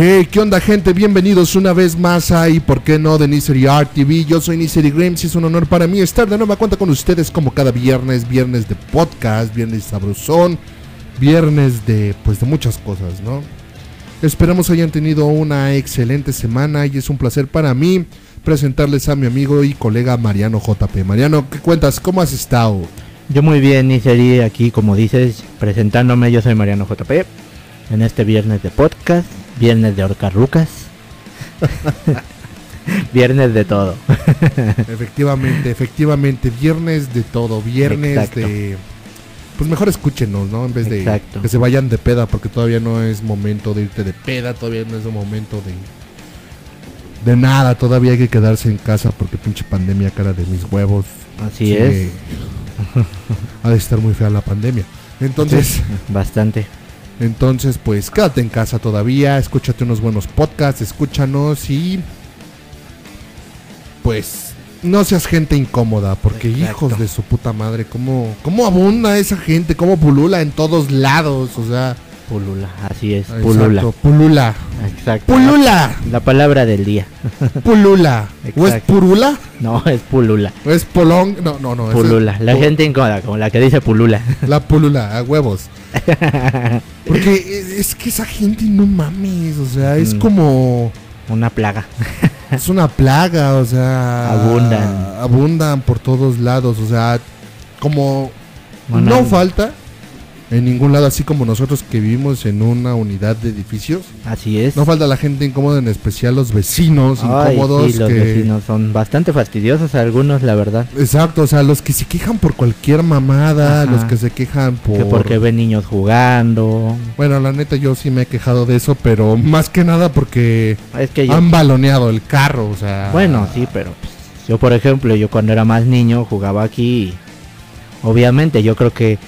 Hey, ¿qué onda gente? Bienvenidos una vez más a y por qué no de Nisery TV. Yo soy Nisery Grimes y es un honor para mí estar de nueva cuenta con ustedes como cada viernes, viernes de podcast, viernes sabrosón, viernes de pues de muchas cosas, ¿no? Esperamos hayan tenido una excelente semana y es un placer para mí presentarles a mi amigo y colega Mariano JP. Mariano, ¿qué cuentas? ¿Cómo has estado? Yo muy bien, Nisery, aquí como dices, presentándome, yo soy Mariano JP, en este viernes de podcast, viernes de Orcarrucas, viernes de todo. efectivamente, efectivamente, viernes de todo, viernes Exacto. de... Pues mejor escúchenos, ¿no? En vez de Exacto. que se vayan de peda, porque todavía no es momento de irte de peda, todavía no es el momento de... De nada, todavía hay que quedarse en casa porque pinche pandemia cara de mis huevos. Así Sí, es, Ha de estar muy fea la pandemia. Entonces, bastante. Entonces pues quédate en casa todavía, escúchate unos buenos podcasts, escúchanos y pues no seas gente incómoda, porque Exacto. hijos de su puta madre, cómo, cómo abunda esa gente, cómo pulula en todos lados, o sea, Pulula, así es, exacto, pulula. pulula, Exacto. pulula, La palabra del día. pulula, o es purula, No, es pulula. o es polón, no, no, no, Pulula. La pu- gente incómoda, como la que dice pulula. La pulula, a huevos. Porque es- que esa gente no mames, o sea, es Mm. como... Una plaga. Es una plaga, o sea... Abundan. Abundan por todos lados, o sea, como... No falta en ningún lado, así como nosotros que vivimos en una unidad de edificios. Así es. No falta la gente incómoda, en especial los vecinos Ay, incómodos. sí, los que... vecinos son bastante fastidiosos algunos, la verdad. Exacto, o sea, los que se quejan por cualquier mamada, Ajá. los que se quejan por... Que porque ven niños jugando. Bueno, la neta yo sí me he quejado de eso, pero más que nada porque Es que yo... han baloneado el carro, o sea... Bueno, sí, pero pues, yo por ejemplo, yo cuando era más niño jugaba aquí. y Obviamente, yo creo que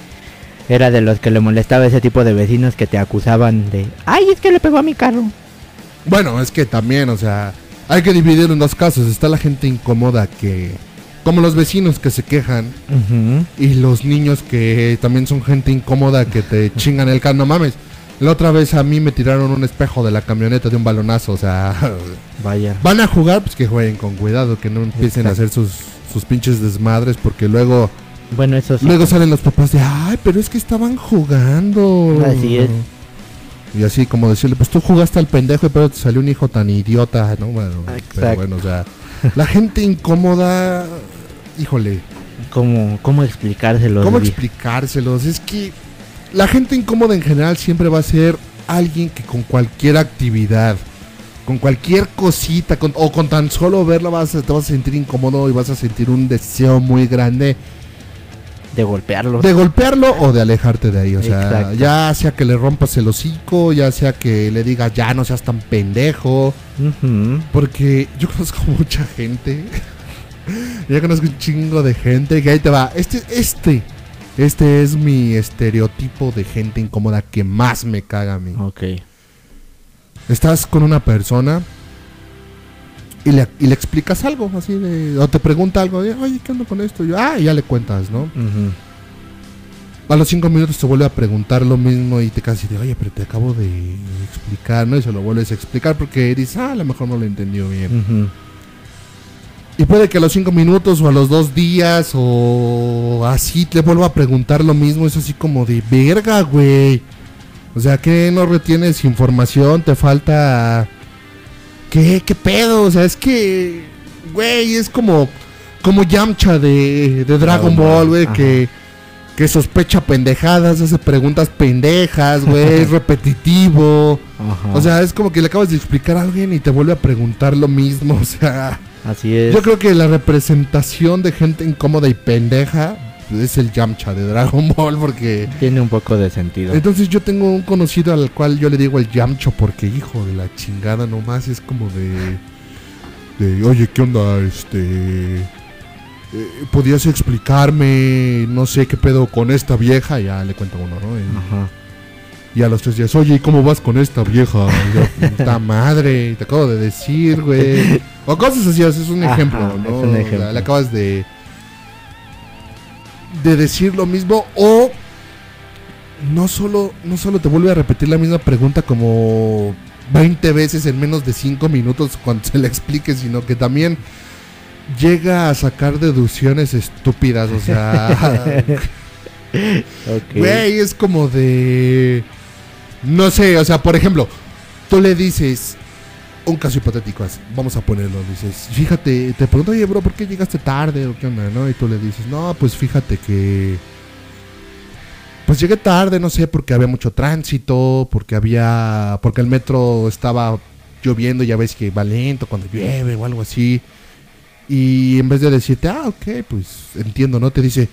era de los que le molestaba ese tipo de vecinos que te acusaban de, ay, es que le pegó a mi carro. Bueno, es que también, o sea, hay que dividir en dos casos. Está la gente incómoda que... Como los vecinos que se quejan y los niños que también son gente incómoda que te chingan el carro. No mames. La otra vez a mí me tiraron un espejo de la camioneta de un balonazo, o sea... Vaya. Van a jugar, pues que jueguen con cuidado, que no empiecen a hacer sus, sus pinches desmadres, porque luego... Bueno, eso sí. Luego salen los papás de, ay, pero es que estaban jugando. Así es. Y así como decirle, pues tú jugaste al pendejo, pero te salió un hijo tan idiota, ¿no? Bueno, pero bueno, o sea, la gente incómoda, híjole, ¿Cómo, cómo explicárselo? ¿cómo explicárselos? Es que la gente incómoda en general siempre va a ser alguien que con cualquier actividad, con cualquier cosita, con- o con tan solo verla vas te vas a sentir incómodo y vas a sentir un deseo muy grande de golpearlos. de golpearlo o de alejarte de ahí. O sea, Exacto. ya sea que le rompas el hocico, ya sea que le digas ya no seas tan pendejo. Porque yo conozco mucha gente. yo conozco un chingo de gente que ahí te va. Este, este, este es mi estereotipo de gente incómoda que más me caga a mí. Ok. Estás con una persona y le, y le explicas algo así de. O te pregunta algo de, oye, ¿qué ando con esto? Y yo, ah, y ya le cuentas, ¿no? A los cinco minutos te vuelve a preguntar lo mismo y te casi de, oye, pero te acabo de explicar, ¿no? Y se lo vuelves a explicar porque dices, ah, a lo mejor no lo entendió bien. Y puede que a los cinco minutos o a los dos días o así te vuelva a preguntar lo mismo. Es así como de, verga, güey. O sea, que no retienes información, te falta... ¿Qué? ¿Qué pedo? O sea, es que, güey, es como, como Yamcha de, de Dragon Ball, Ball, güey, ajá. que, que sospecha pendejadas, hace preguntas pendejas, güey, es repetitivo. Ajá. O sea, es como que le acabas de explicar a alguien y te vuelve a preguntar lo mismo. O sea, Así es. yo creo que la representación de gente incómoda y pendeja es el Yamcha de Dragon Ball, porque... Tiene un poco de sentido. Entonces yo tengo un conocido al cual yo le digo el Yamcho porque hijo de la chingada nomás es como de de oye qué onda este eh, podías explicarme no sé qué pedo con esta vieja ya le cuento uno no y, Ajá. y a los tres días oye ¿y cómo vas con esta vieja Y yo, puta madre te acabo de decir güey o cosas así es un Ajá, ejemplo es no un O sea, ejemplo. le acabas de de decir lo mismo o no solo, no solo te vuelve a repetir la misma pregunta como 20 veces en menos de 5 minutos cuando se le explique, sino que también llega a sacar deducciones estúpidas, o sea, güey, es como de no sé, o sea, por ejemplo, tú le dices un caso hipotético, así, vamos a ponerlo, dices, fíjate, te pregunto, oye, bro, ¿por qué llegaste tarde o qué onda, no? Y tú le dices, no, pues fíjate que pues llegué tarde, no sé, porque había mucho tránsito, porque había porque el metro estaba lloviendo, ya ves que va lento cuando llueve o algo así. Y en vez de decirte, ah, ok, pues entiendo, ¿no? Te dice,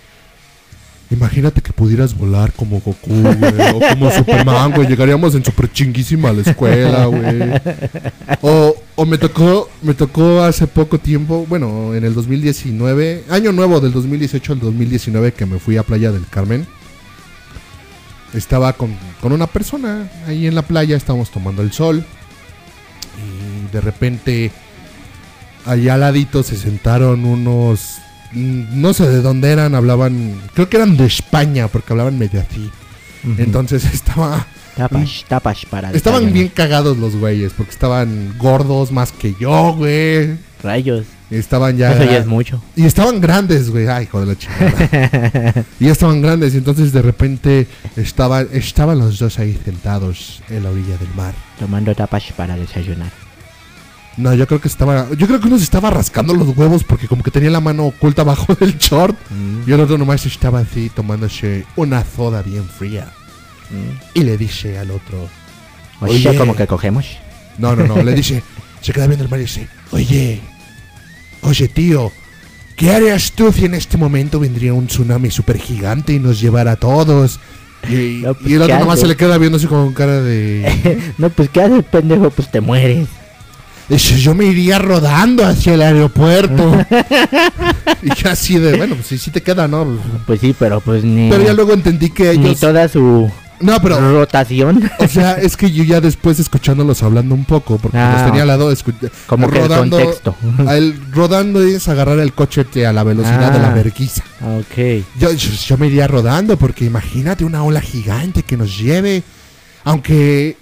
imagínate que pudieras volar como Goku, güey, o como Superman, güey, llegaríamos en super chinguísima a la escuela, güey. O, o me tocó, me tocó hace poco tiempo, bueno, en el 2019, año nuevo del 2018 al 2019 que me fui a Playa del Carmen. Estaba con, con una persona ahí en la playa, estábamos tomando el sol. Y de repente, allá al ladito se sentaron unos. Mm, No sé de dónde eran, hablaban. Creo que eran de España, porque hablaban medio así. Entonces estaba. Tapas, tapas para Estaban bien cagados los güeyes, porque estaban gordos más que yo, güey. Rayos. Estaban ya. Eso ya es mucho. Y estaban grandes, güey. Ay, hijo de la chingada. y ya estaban grandes. Y entonces de repente estaban, estaban los dos ahí sentados en la orilla del mar. Tomando tapas para desayunar. No, yo creo que estaba. Yo creo que uno se estaba rascando los huevos porque como que tenía la mano oculta abajo del short. Mm, Y el otro nomás estaba así tomándose una soda bien fría. mm. Y le dice al otro. Oye, Oye. como que cogemos. No, no, no. le dice. Se queda viendo el mar y dice. Oye. Oye, tío. ¿Qué harías tú si en este momento vendría un tsunami super gigante y nos llevara a todos? Y, No, pues, y el otro ¿qué nomás haces? se le queda viendo así con cara de... no, pues ¿qué haces, pendejo? Pues te mueres. Yo me iría rodando hacia el aeropuerto. y yo así de, bueno, pues sí, sí te queda, ¿no? Pues sí, pero pues ni, Pero ya luego entendí que ni ellos... toda su No, pero... rotación. O sea, es que yo ya después escuchándolos hablando un poco, porque Ah, los tenía al lado, Como que el contexto. rodando es agarrar el coche a la velocidad de la Ah. verguiza. ok. Yo, yo, yo me iría rodando porque imagínate una ola gigante que nos lleve. Aunque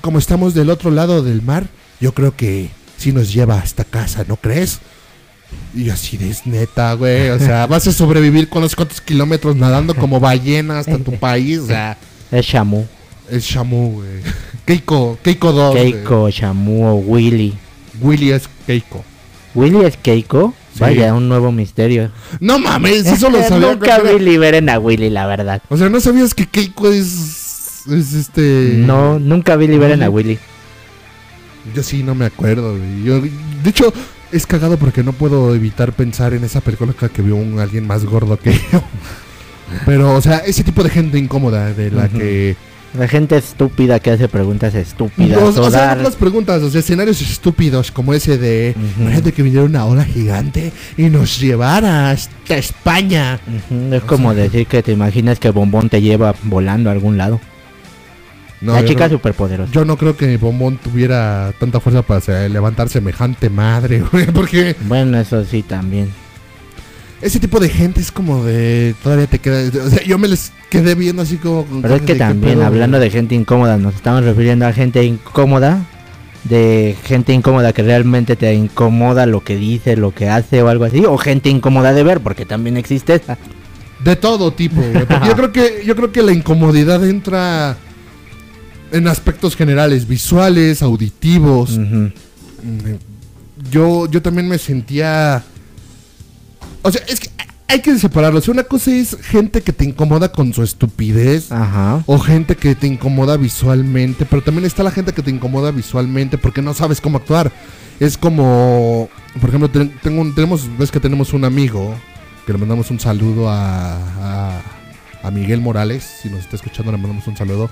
como estamos del otro lado del mar, yo creo que sí nos lleva hasta casa, ¿no crees? Y así de es neta, güey. O sea, vas a sobrevivir con los cuantos kilómetros nadando como ballena hasta tu país. O sea, Es Shamu. es Shamu, güey. Keiko, Keiko 2. güey. Keiko, Shamu o Willy. Willy es Keiko. ¿Willy es Keiko? Sí. Vaya, un nuevo misterio. No mames, eso lo sabía. Nunca vi liberen a Willy, la verdad. O sea, ¿no sabías que Keiko es. es este. No, nunca vi liberen a Willy. Yo sí, no me acuerdo, güey. Yo, de hecho, es cagado porque no puedo evitar pensar en esa película que vio un alguien más gordo que yo. Pero, o sea, ese tipo de gente incómoda de la que. La gente estúpida que hace preguntas estúpidas. Los- o sea, no las preguntas, sea, escenarios estúpidos como ese de. Imagínate que viniera una ola gigante y nos llevara hasta España. Es como decir que te imaginas que Bombón te lleva volando a algún lado. No, la chica no- superpoderosa. Yo no creo que Bombón tuviera tanta fuerza para se- levantar semejante madre, güey. Porque Bueno, eso sí también. ese tipo de gente es como de. Todavía te queda. O sea, yo me les quedé viendo así como. Pero es que de, ¿qué también, pedo, hablando güey? de gente incómoda, nos estamos refiriendo a gente incómoda. De gente incómoda que realmente te incomoda lo que dice, lo que hace o algo así. O gente incómoda de ver, porque también existe esa. De todo tipo, güey. Porque yo creo que. Yo creo que la incomodidad entra. En aspectos generales, visuales, auditivos. Yo, yo también me sentía. O sea, es que hay que separarlo. O sea, una cosa es gente que te incomoda con su estupidez. Ajá. O gente que te incomoda visualmente. Pero también está la gente que te incomoda visualmente porque no sabes cómo actuar. Es como. Por ejemplo, ten- tengo tenemos, ves que tenemos un amigo. Que le mandamos un saludo a, a, a Miguel Morales. Si nos está escuchando, le mandamos un saludo.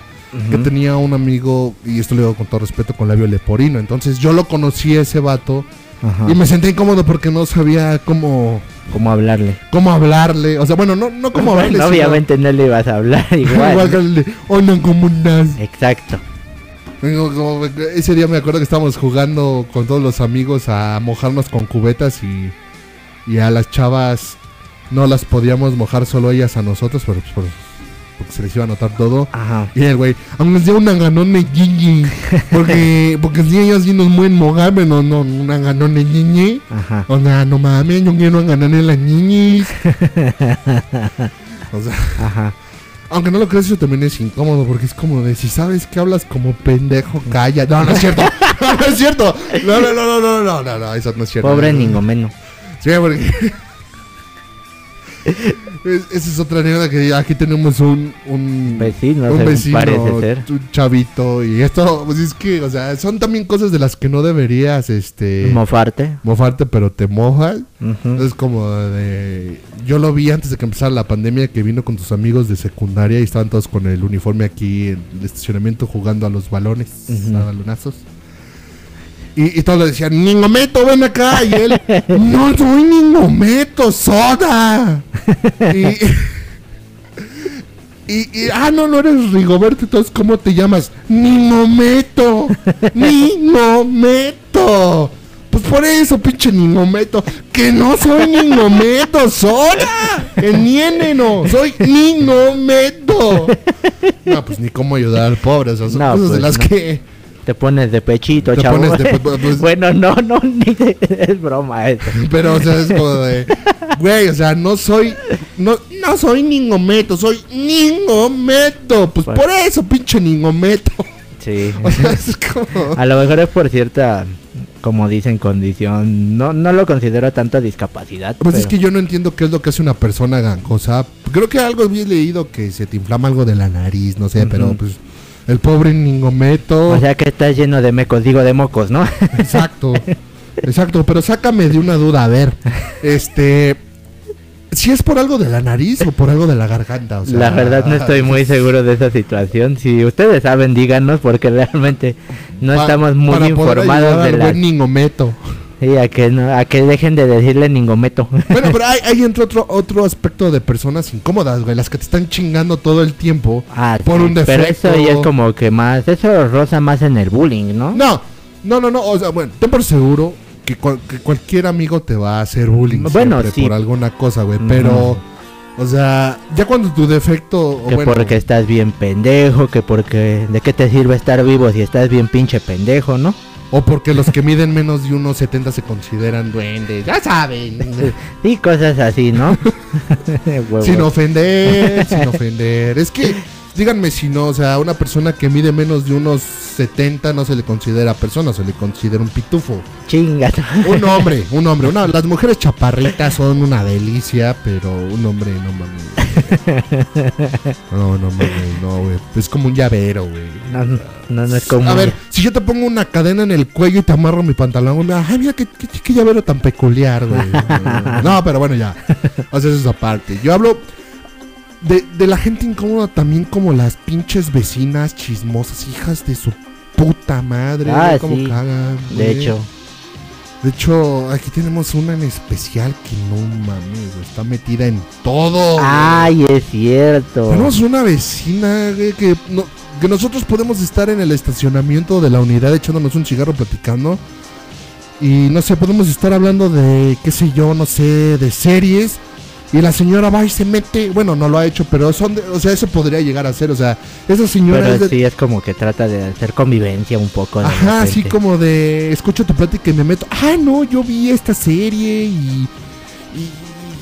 Que tenía un amigo, y esto le digo con todo respeto, con labio leporino. Entonces yo lo conocí a ese vato. Ajá. Y me sentí incómodo porque no sabía cómo, ¿Cómo hablarle? cómo hablarle. O sea, bueno, no, no cómo hablarle. Sino- obviamente no le ibas a hablar igual. Igual que el de, Hola, ¿cómo andas? Exacto. Ese día me acuerdo que estábamos jugando con todos los amigos a mojarnos con cubetas y, y a las chavas no las podíamos mojar solo ellas a nosotros, pero pues, por- porque se les iba a notar todo. Ajá. Y el güey, aunque sea una ganón de ñiñi, porque, porque si ellos sí nos mueven mojar, pero no, una ganón de ñiñi. Ajá. O sea, no mames, yo quiero ganar en las ñiñis. O sea, Ajá. aunque no lo creas, eso también es incómodo, porque es como de si sabes que hablas como pendejo, calla. No, no es cierto. No, no es cierto. No, no, no, no, no, no, no, no, eso no es cierto. Pobre Ningomeno. Sí, porque. Es- Esa es otra anécdota que aquí tenemos un, un Vecino, un vecino, parece ser. un chavito y esto, pues es que, o sea, son también cosas de las que no deberías, este, Mofarte. mofarte, pero te mojas. Ujú. Es como de, yo lo vi antes de que empezara la pandemia que vino con tus amigos de secundaria y estaban todos con el uniforme aquí en el estacionamiento jugando a los balones, Ujú. a balonazos. Y, y todos le decían, Ningometo, ven acá. Y él, no soy Ningometo, soda. y, y, y, ah, no, no eres Rigoberto. Entonces, ¿cómo te llamas? Ningometo. Ningometo. Pues por eso, pinche Ningometo. Que no soy Ningometo, soda. Eniéneno. Soy Ningometo. No, pues ni cómo ayudar al pobre. O sea, son No, cosas de pues, las no. que. Te pones de pechito, Te chavo. pones de pe- pues- bueno, no, no, ni de- es broma eso. Pero, o sea, es como de. Güey, o sea, no soy. No, no soy Ningometo, soy Ningometo. Pues Pues- por eso, pinche Ningometo. Sí. O sea, es como. A lo mejor es por cierta, como dicen, condición. No, no lo considero tanto discapacidad. Pues es que yo no entiendo qué es lo que hace una persona gangosa. Creo que algo había leído que se te inflama algo de la nariz, no sé, pero pues. El pobre Ningometo. O sea que está lleno de mecos, digo de mocos, ¿no? Exacto. Exacto, pero sácame de una duda, a ver. Este. Si es por algo de la nariz o por algo de la garganta, o sea, la verdad no estoy muy seguro de esa situación. Si ustedes saben, díganos, porque realmente no estamos muy para poder informados ayudar de al la... buen Ningometo. Sí, a que, no, a que dejen de decirle ningometo. Bueno, pero hay, hay entra otro, otro aspecto de personas incómodas, güey, las que te están chingando todo el tiempo. Ah, Por sí, un Pero defecto. eso ya es como que más... Eso rosa más en el bullying, ¿no? No, no, no, no, o sea, bueno, ten por seguro que, cual- que cualquier amigo te va a hacer bullying Bueno, siempre sí. por alguna cosa, güey, pero, o sea, ya cuando tu defecto, Que bueno, porque estás bien pendejo, que porque... ¿De qué te sirve estar vivo si estás bien pinche pendejo, no? O porque los que miden menos de unos 70 se consideran duendes, ya saben. Y cosas así, ¿no? Sin ofender, sin ofender. Es que, díganme si no, o sea, una persona que mide menos de unos 70 no se le considera persona, se le considera un pitufo. Chinga. Un hombre, un hombre. Una, las mujeres chaparritas son una delicia, pero un hombre, no mames. No, no mames, no, güey. Es como un llavero, güey. No, no, no es como... A ver, si yo te pongo una cadena en el cuello y te amarro mi pantalón, güey, ay, mira qué, qué, qué llavero tan peculiar, güey. No, pero bueno, ya. O sea, eso es aparte. Yo hablo de, de la gente incómoda también como las pinches vecinas chismosas, hijas de su puta madre. Ah, güey, cómo sí. cagan, De hecho, De hecho, aquí tenemos una en especial que no mames, está metida en todo. ay, es cierto. Tenemos una vecina güey, que, no- que nosotros podemos estar en el estacionamiento de la unidad echándonos un cigarro platicando. Y no sé, podemos estar hablando de, qué sé yo, no sé, de series. Y la señora va y se mete, bueno, no lo ha hecho, pero son, de- o sea, eso podría llegar a ser, o sea, esa señora Pero es de, sí es como que trata de hacer convivencia un poco. Ajá, así como de escucho tu plática y me meto, ah, no, yo vi esta serie y,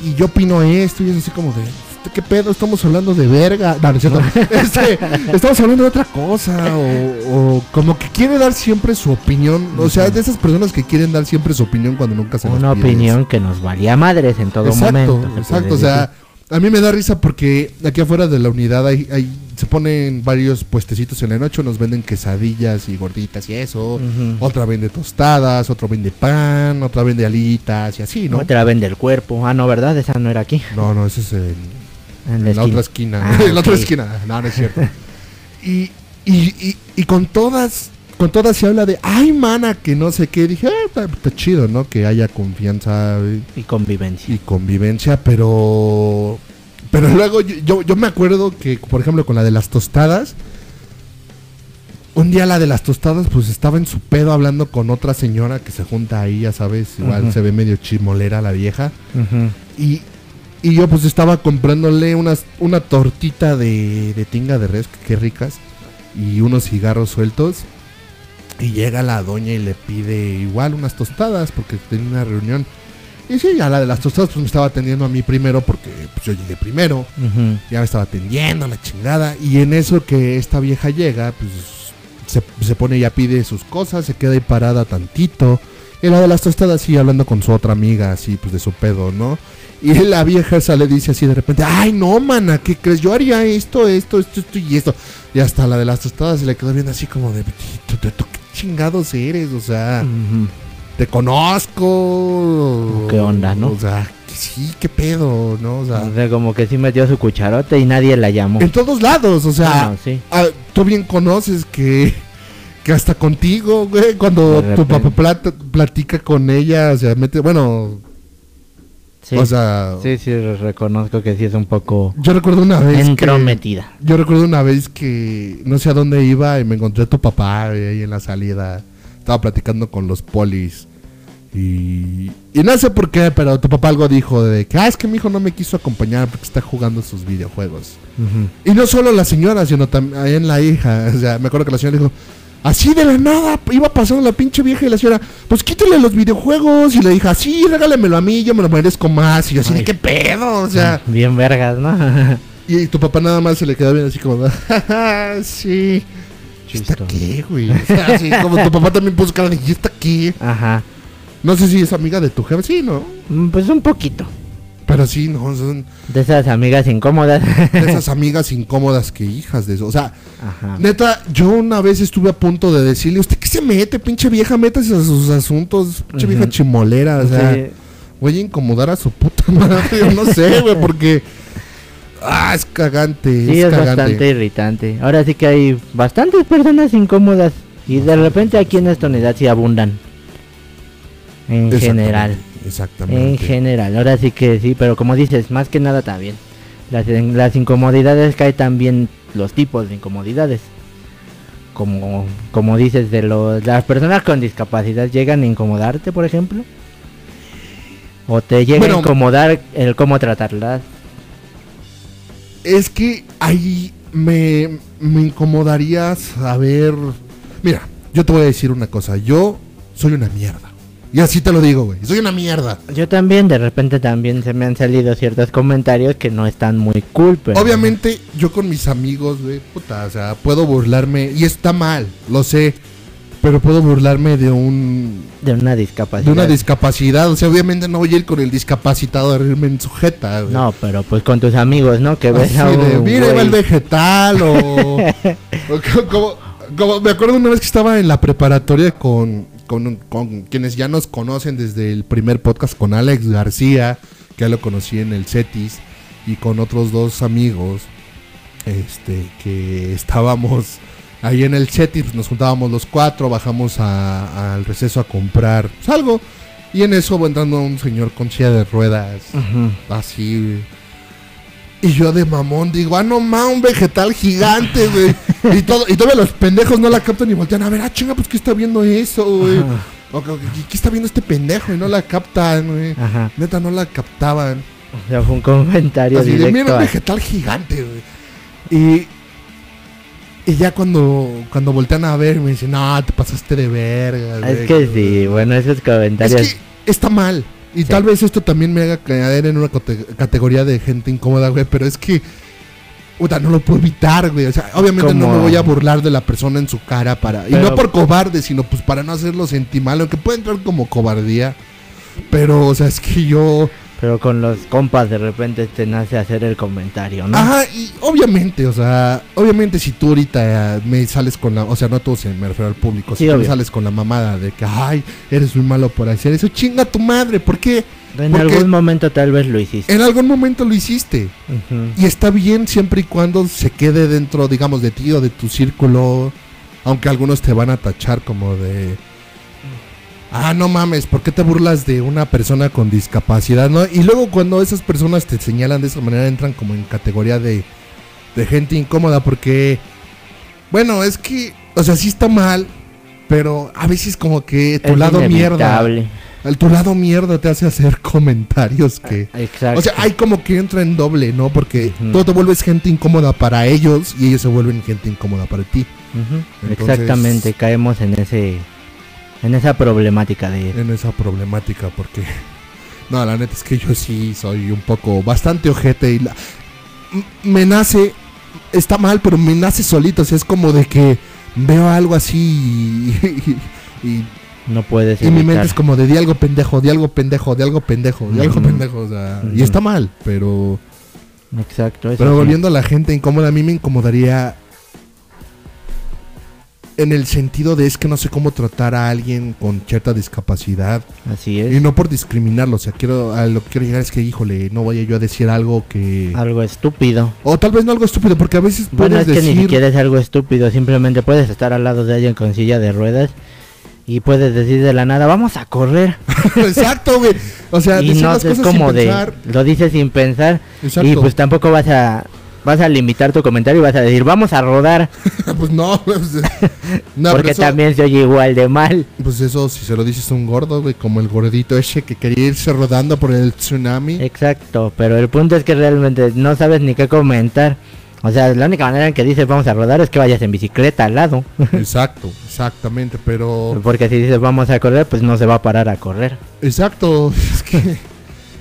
y, y yo opino esto y es así como de, "¿Este ¿qué pedo? Estamos hablando de verga. No, no es cierto. Este, estamos hablando de otra cosa o, o como que quiere dar siempre su opinión. O sea, de esas personas que quieren dar siempre su opinión cuando nunca se Una opinión que nos valía madres en todo exacto, momento. se exacto. O sea, a mí me da risa porque aquí afuera de la unidad hay, hay- se ponen varios puestecitos en la noche, nos venden quesadillas y gorditas y eso. Otra vende tostadas, otro vende pan, otra vende alitas y así, ¿no? Otra vende el cuerpo. Ah, no, ¿verdad? Esa no era aquí. No, no, ese es en, En la en la esquina. otra esquina. Ah, en la otra esquina. No, no es cierto. y, y, y, y con todas, con todas se habla de, ay, mana, que no sé qué. Dije, ah, está, está chido, ¿no? Que haya confianza Y convivencia. y convivencia, pero... Pero luego yo, yo, yo me acuerdo que, por ejemplo, con la de las tostadas, un día la de las tostadas, pues estaba en su pedo hablando con otra señora que se junta ahí, ya sabes, igual se ve medio chimolera la vieja. Y, Y yo pues estaba comprándole unas, una tortita de, de tinga de res, que ricas, y unos cigarros sueltos. Y llega la doña y le pide igual unas tostadas porque tenía una reunión. Y sí, ya la de las tostadas pues me estaba atendiendo a mí primero porque pues, yo llegué primero. Ya me estaba atendiendo la chingada. Y en eso que esta vieja llega, pues se, se pone ya pide sus cosas, se queda ahí parada tantito. Y la de las tostadas sigue hablando con su otra amiga, así pues de su pedo, ¿no? Y la vieja esa le dice así de repente, ay no, mana, ¿qué crees? Yo haría esto, esto, esto, esto y esto. Y hasta la de las tostadas se le quedó viendo así como de, ¿tú, tú, tú qué chingados eres? O sea, te conozco. ¿Qué onda, no? O sea, sí, qué pedo, ¿no? O sea, O sea, como que sí metió su cucharote y nadie la llamó. en todos lados, o sea, sí. ah, tú bien conoces que, que hasta contigo, güey, cuando tu papá plata- platica con ella, o sea, mete, bueno, Sí. o sea, sí, sí, reconozco que sí es un poco yo recuerdo una vez que, entrometida. yo recuerdo una vez que no sé a dónde iba y me encontré a tu papá ahí en la salida, estaba platicando con los polis. Y, y no sé por qué, pero tu papá algo dijo de que, ah, es que mi hijo no me quiso acompañar porque está jugando sus videojuegos. Y no solo la señora, sino también la hija. O sea, me acuerdo que la señora dijo, así de la nada, iba pasando la pinche vieja y la señora, pues quítale los videojuegos. Y le dije, así, regálamelo a mí, yo me lo merezco más. Y yo así, Ay. ¿de qué pedo? O sea, Bien vergas, ¿no? y tu papá nada más se le quedó bien así como, "Ja, ja, sí. ¿Y está qué, güey? O sea, así como tu papá también puso cara de, ¿y está qué? Ajá. No sé si es amiga de tu jefe, sí, ¿no? Mm, Pues un poquito. Pero sí, no, son De esas amigas incómodas. de esas amigas incómodas que hijas de eso. O sea, Ajá. Neta, yo una vez estuve a punto de decirle, ¿usted qué se mete, pinche vieja? Métase a sus asuntos, pinche vieja chimolera. O sea, Sí. voy a incomodar a su puta madre. Yo no sé, güey, porque. Ah, es cagante. Sí, es, es cagante. bastante irritante. Ahora sí que hay bastantes personas incómodas y de repente aquí en esta unidad sí abundan. En general. Exactamente. En general. Ahora sí que sí, pero como dices, más que nada también. Las, las incomodidades cae también los tipos de incomodidades. Como, como dices, de los, las personas con discapacidad llegan a incomodarte, por ejemplo. O te llega Bueno. a incomodar el cómo tratarlas. Es que ahí me, me incomodaría saber. Mira, yo te voy a decir una cosa. Yo soy una mierda. Y así te lo digo, güey. Soy una mierda. Yo también, de repente también se me han salido ciertos comentarios que no están muy cool, pero... Obviamente, yo con mis amigos, güey, puta, o sea, puedo burlarme. Y está mal, lo sé. Pero puedo burlarme de un. De una discapacidad. De una discapacidad. O sea, obviamente no voy a ir con el discapacitado a reírme en su jeta, güey. No, pero pues con tus amigos, ¿no? Que ves Así a un mira, va el güey". vegetal o, o co- como, como- me acuerdo una vez que estaba en la preparatoria con, con, con quienes ya nos conocen desde el primer podcast con Alex García, que ya lo conocí en el CETIS, y con otros dos amigos, este, que estábamos ahí en el CETIS, pues, nos juntábamos los cuatro, bajamos al receso a comprar pues, algo, y en eso va entrando un señor con silla de ruedas. Así. Y yo de mamón digo, ah, no ma, un vegetal gigante, güey. y, todo, y todavía los pendejos no la captan y voltean a ver, ah, chinga, pues, ¿qué está viendo eso, güey? ¿qué, está viendo este pendejo? Y no la captan, güey. Ajá. Neta, no la captaban. O sea, fue un comentario Así de, directo. mira, un a- vegetal gigante, güey. Y, y ya cuando, cuando voltean a ver, me dicen, no, te pasaste de verga, güey". Es que sí, bueno, esos Es comentarios... que está mal. Y Sí. tal vez esto también me haga caer en una cate- categoría de gente incómoda, güey. Pero es que. Puta, no lo puedo evitar, güey. O sea, obviamente no me voy a burlar de la persona en su cara para. y no por cobarde, sino pues para no hacerlo sentir mal. Aunque puede entrar como cobardía. Pero, o sea, es que yo. Pero con los compas de repente te nace hacer el comentario, ¿no? Ajá, y obviamente, o sea, obviamente si tú ahorita eh, me sales con la, o sea, no tú, se me refiero al público, si tú me sales con la mamada de que, ay, eres muy malo por hacer eso, chinga tu madre, ¿por qué? en porque- algún momento tal vez lo hiciste. En algún momento lo hiciste. Y está bien siempre y cuando se quede dentro, digamos, de ti o de tu círculo. Aunque algunos te van a tachar como de... Ah, no mames, ¿por qué te burlas de una persona con discapacidad? ¿no? Y luego cuando esas personas te señalan de esa manera entran como en categoría de, de gente incómoda porque... Bueno, es que... O sea, sí está mal, pero a veces como que tu Es lado mierda... inevitable. al tu lado mierda te hace hacer comentarios que... Exacto. O sea, hay como que entra en doble, ¿no? Porque Ujú. tú te vuelves gente incómoda para ellos y ellos se vuelven gente incómoda para ti. Entonces- Exactamente, caemos en ese en esa problemática de En esa problemática, porque... No, la neta es que yo sí soy un poco bastante ojete y la- me nace... Está mal, pero me nace solito. O sea, es como de que veo algo así y... y- no puedes y mi mente es como de di algo pendejo, di algo pendejo, di algo pendejo, di algo pendejo. O sea, y está mal, pero... Exacto, Pero sí. volviendo a la gente incómoda, a mí me incomodaría en el sentido de es que no sé cómo tratar a alguien con cierta discapacidad Así es. y no por discriminarlo, o sea, quiero a lo que quiero llegar es que híjole, no vaya yo a decir algo que Algo estúpido. o tal vez no algo estúpido, porque a veces Bueno, puedes es que ni decir siquiera es algo estúpido, simplemente puedes estar al lado de alguien con silla de ruedas y puedes decir de la nada, vamos a correr. Exacto, güey. O sea, y no las es cosas como sin de, pensar. lo dices sin pensar Exacto. y pues tampoco vas a vas a limitar tu comentario y vas a decir, vamos a rodar, pues no, pues, no, porque eso- también se oye igual de mal. pues eso si se lo dices a un gordo, güey, como el gordito ese que quería irse rodando por el tsunami. Exacto, pero el punto es que realmente no sabes ni qué comentar. O sea, la única manera en que dices vamos a rodar es que vayas en bicicleta al lado. Exacto, exactamente, pero Porque si dices vamos a correr, pues no se va a parar a correr. exacto, es que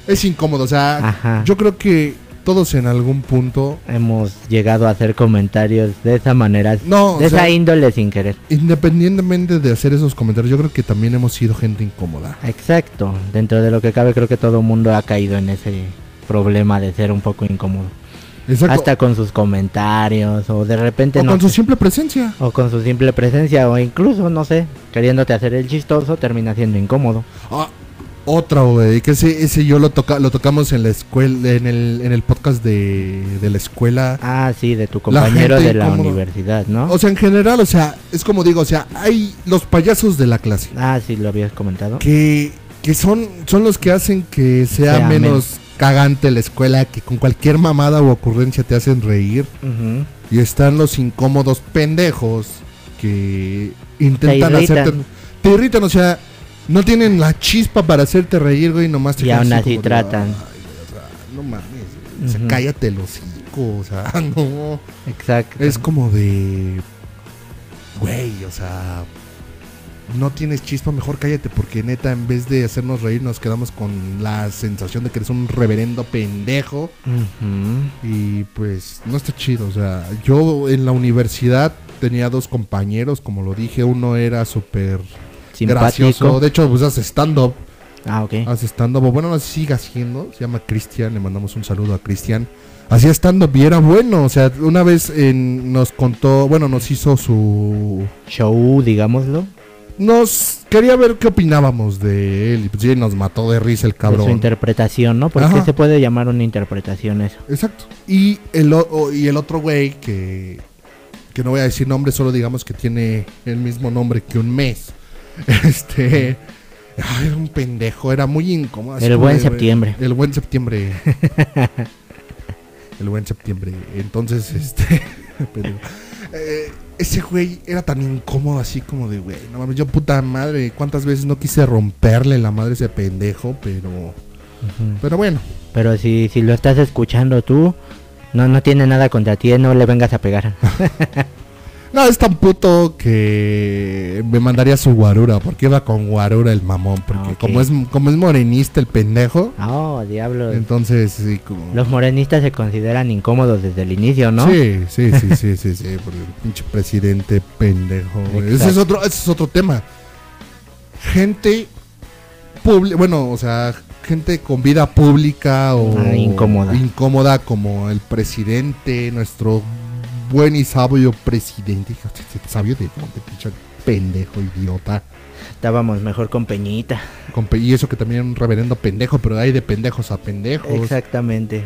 es incómodo, o sea, Ajá. yo creo que todos en algún punto Hemos llegado a hacer comentarios de esa manera, no, de esa sea, índole sin querer. independientemente de hacer esos comentarios, yo creo que también hemos sido gente incómoda. Exacto, dentro de lo que cabe creo que todo el mundo ha caído en ese problema de ser un poco incómodo. Exacto. Hasta con sus comentarios o de repente o no con su simple presencia. o con su simple presencia o incluso no sé, queriéndote hacer el chistoso termina siendo incómodo. Ah, otra, güey, que ese, ese yo lo toca, lo tocamos en la escuela, en el, en el podcast de, de la escuela. Ah, sí, de tu compañero de la universidad, ¿no? O sea, en general, o sea, es como digo, o sea, hay los payasos de la clase. ah, sí, lo habías comentado. que, que son, son los que hacen que sea, Sea menos cagante la escuela, que con cualquier mamada o ocurrencia te hacen reír. Y están los incómodos pendejos que intentan hacerte... Te irritan, o sea, no tienen la chispa para hacerte reír, güey, nomás te Y aún así así como de, tratan. "Ay, güey, o sea, no mames, o sea, cállate el hocico, o sea, no. Exacto. Es como de... Güey, o sea... No tienes chispa, mejor cállate porque neta, en vez de hacernos reír, nos quedamos con la sensación de que eres un reverendo pendejo. Y pues no está chido. O sea, yo en la universidad tenía dos compañeros, como lo dije. Uno era súper gracioso. De hecho, pues hace stand-up. Ah, ok. Hace stand-up. Bueno, no sigue haciendo. Se llama Cristian. Le mandamos un saludo a Cristian. Hacía stand-up y era bueno. O sea, una vez nos contó, bueno, nos hizo su... Show, digámoslo. Nos quería ver qué opinábamos de él. Y pues sí, nos mató de risa el De su cabrón. interpretación, ¿no? Porque Ajá. se puede llamar una interpretación eso. Exacto. Y el, o- y el otro güey que, que no voy a decir nombre, solo digamos que tiene el mismo nombre que un mes. Este... ay, era un pendejo, era muy incómodo. El buen de- septiembre. El buen septiembre. el buen septiembre. Entonces, este... Eh, ese güey era tan incómodo así como de, güey, no mames, yo puta madre, cuántas veces no quise romperle la madre a ese pendejo, pero... Pero bueno, Pero si, si lo estás escuchando tú, no, no tiene nada contra ti, no le vengas a pegar. No, es tan puto que me mandaría su guarura, porque iba con guarura el mamón, porque como es como es morenista el pendejo, Oh, diablo. entonces sí como Los morenistas se consideran incómodos desde el inicio, ¿no? Sí, sí, sí, sí, sí, sí, por el pinche presidente pendejo. Ese es otro ese es otro tema. Gente bueno, o sea, gente con vida pública o Ah, incómoda. incómoda como el presidente, nuestro buen y sabio presidente. ¿Sabio de dónde, pinche pendejo, idiota? Estábamos mejor con Peñita. Con pe- y eso que también es un reverendo pendejo, pero hay de pendejos a pendejos. Exactamente.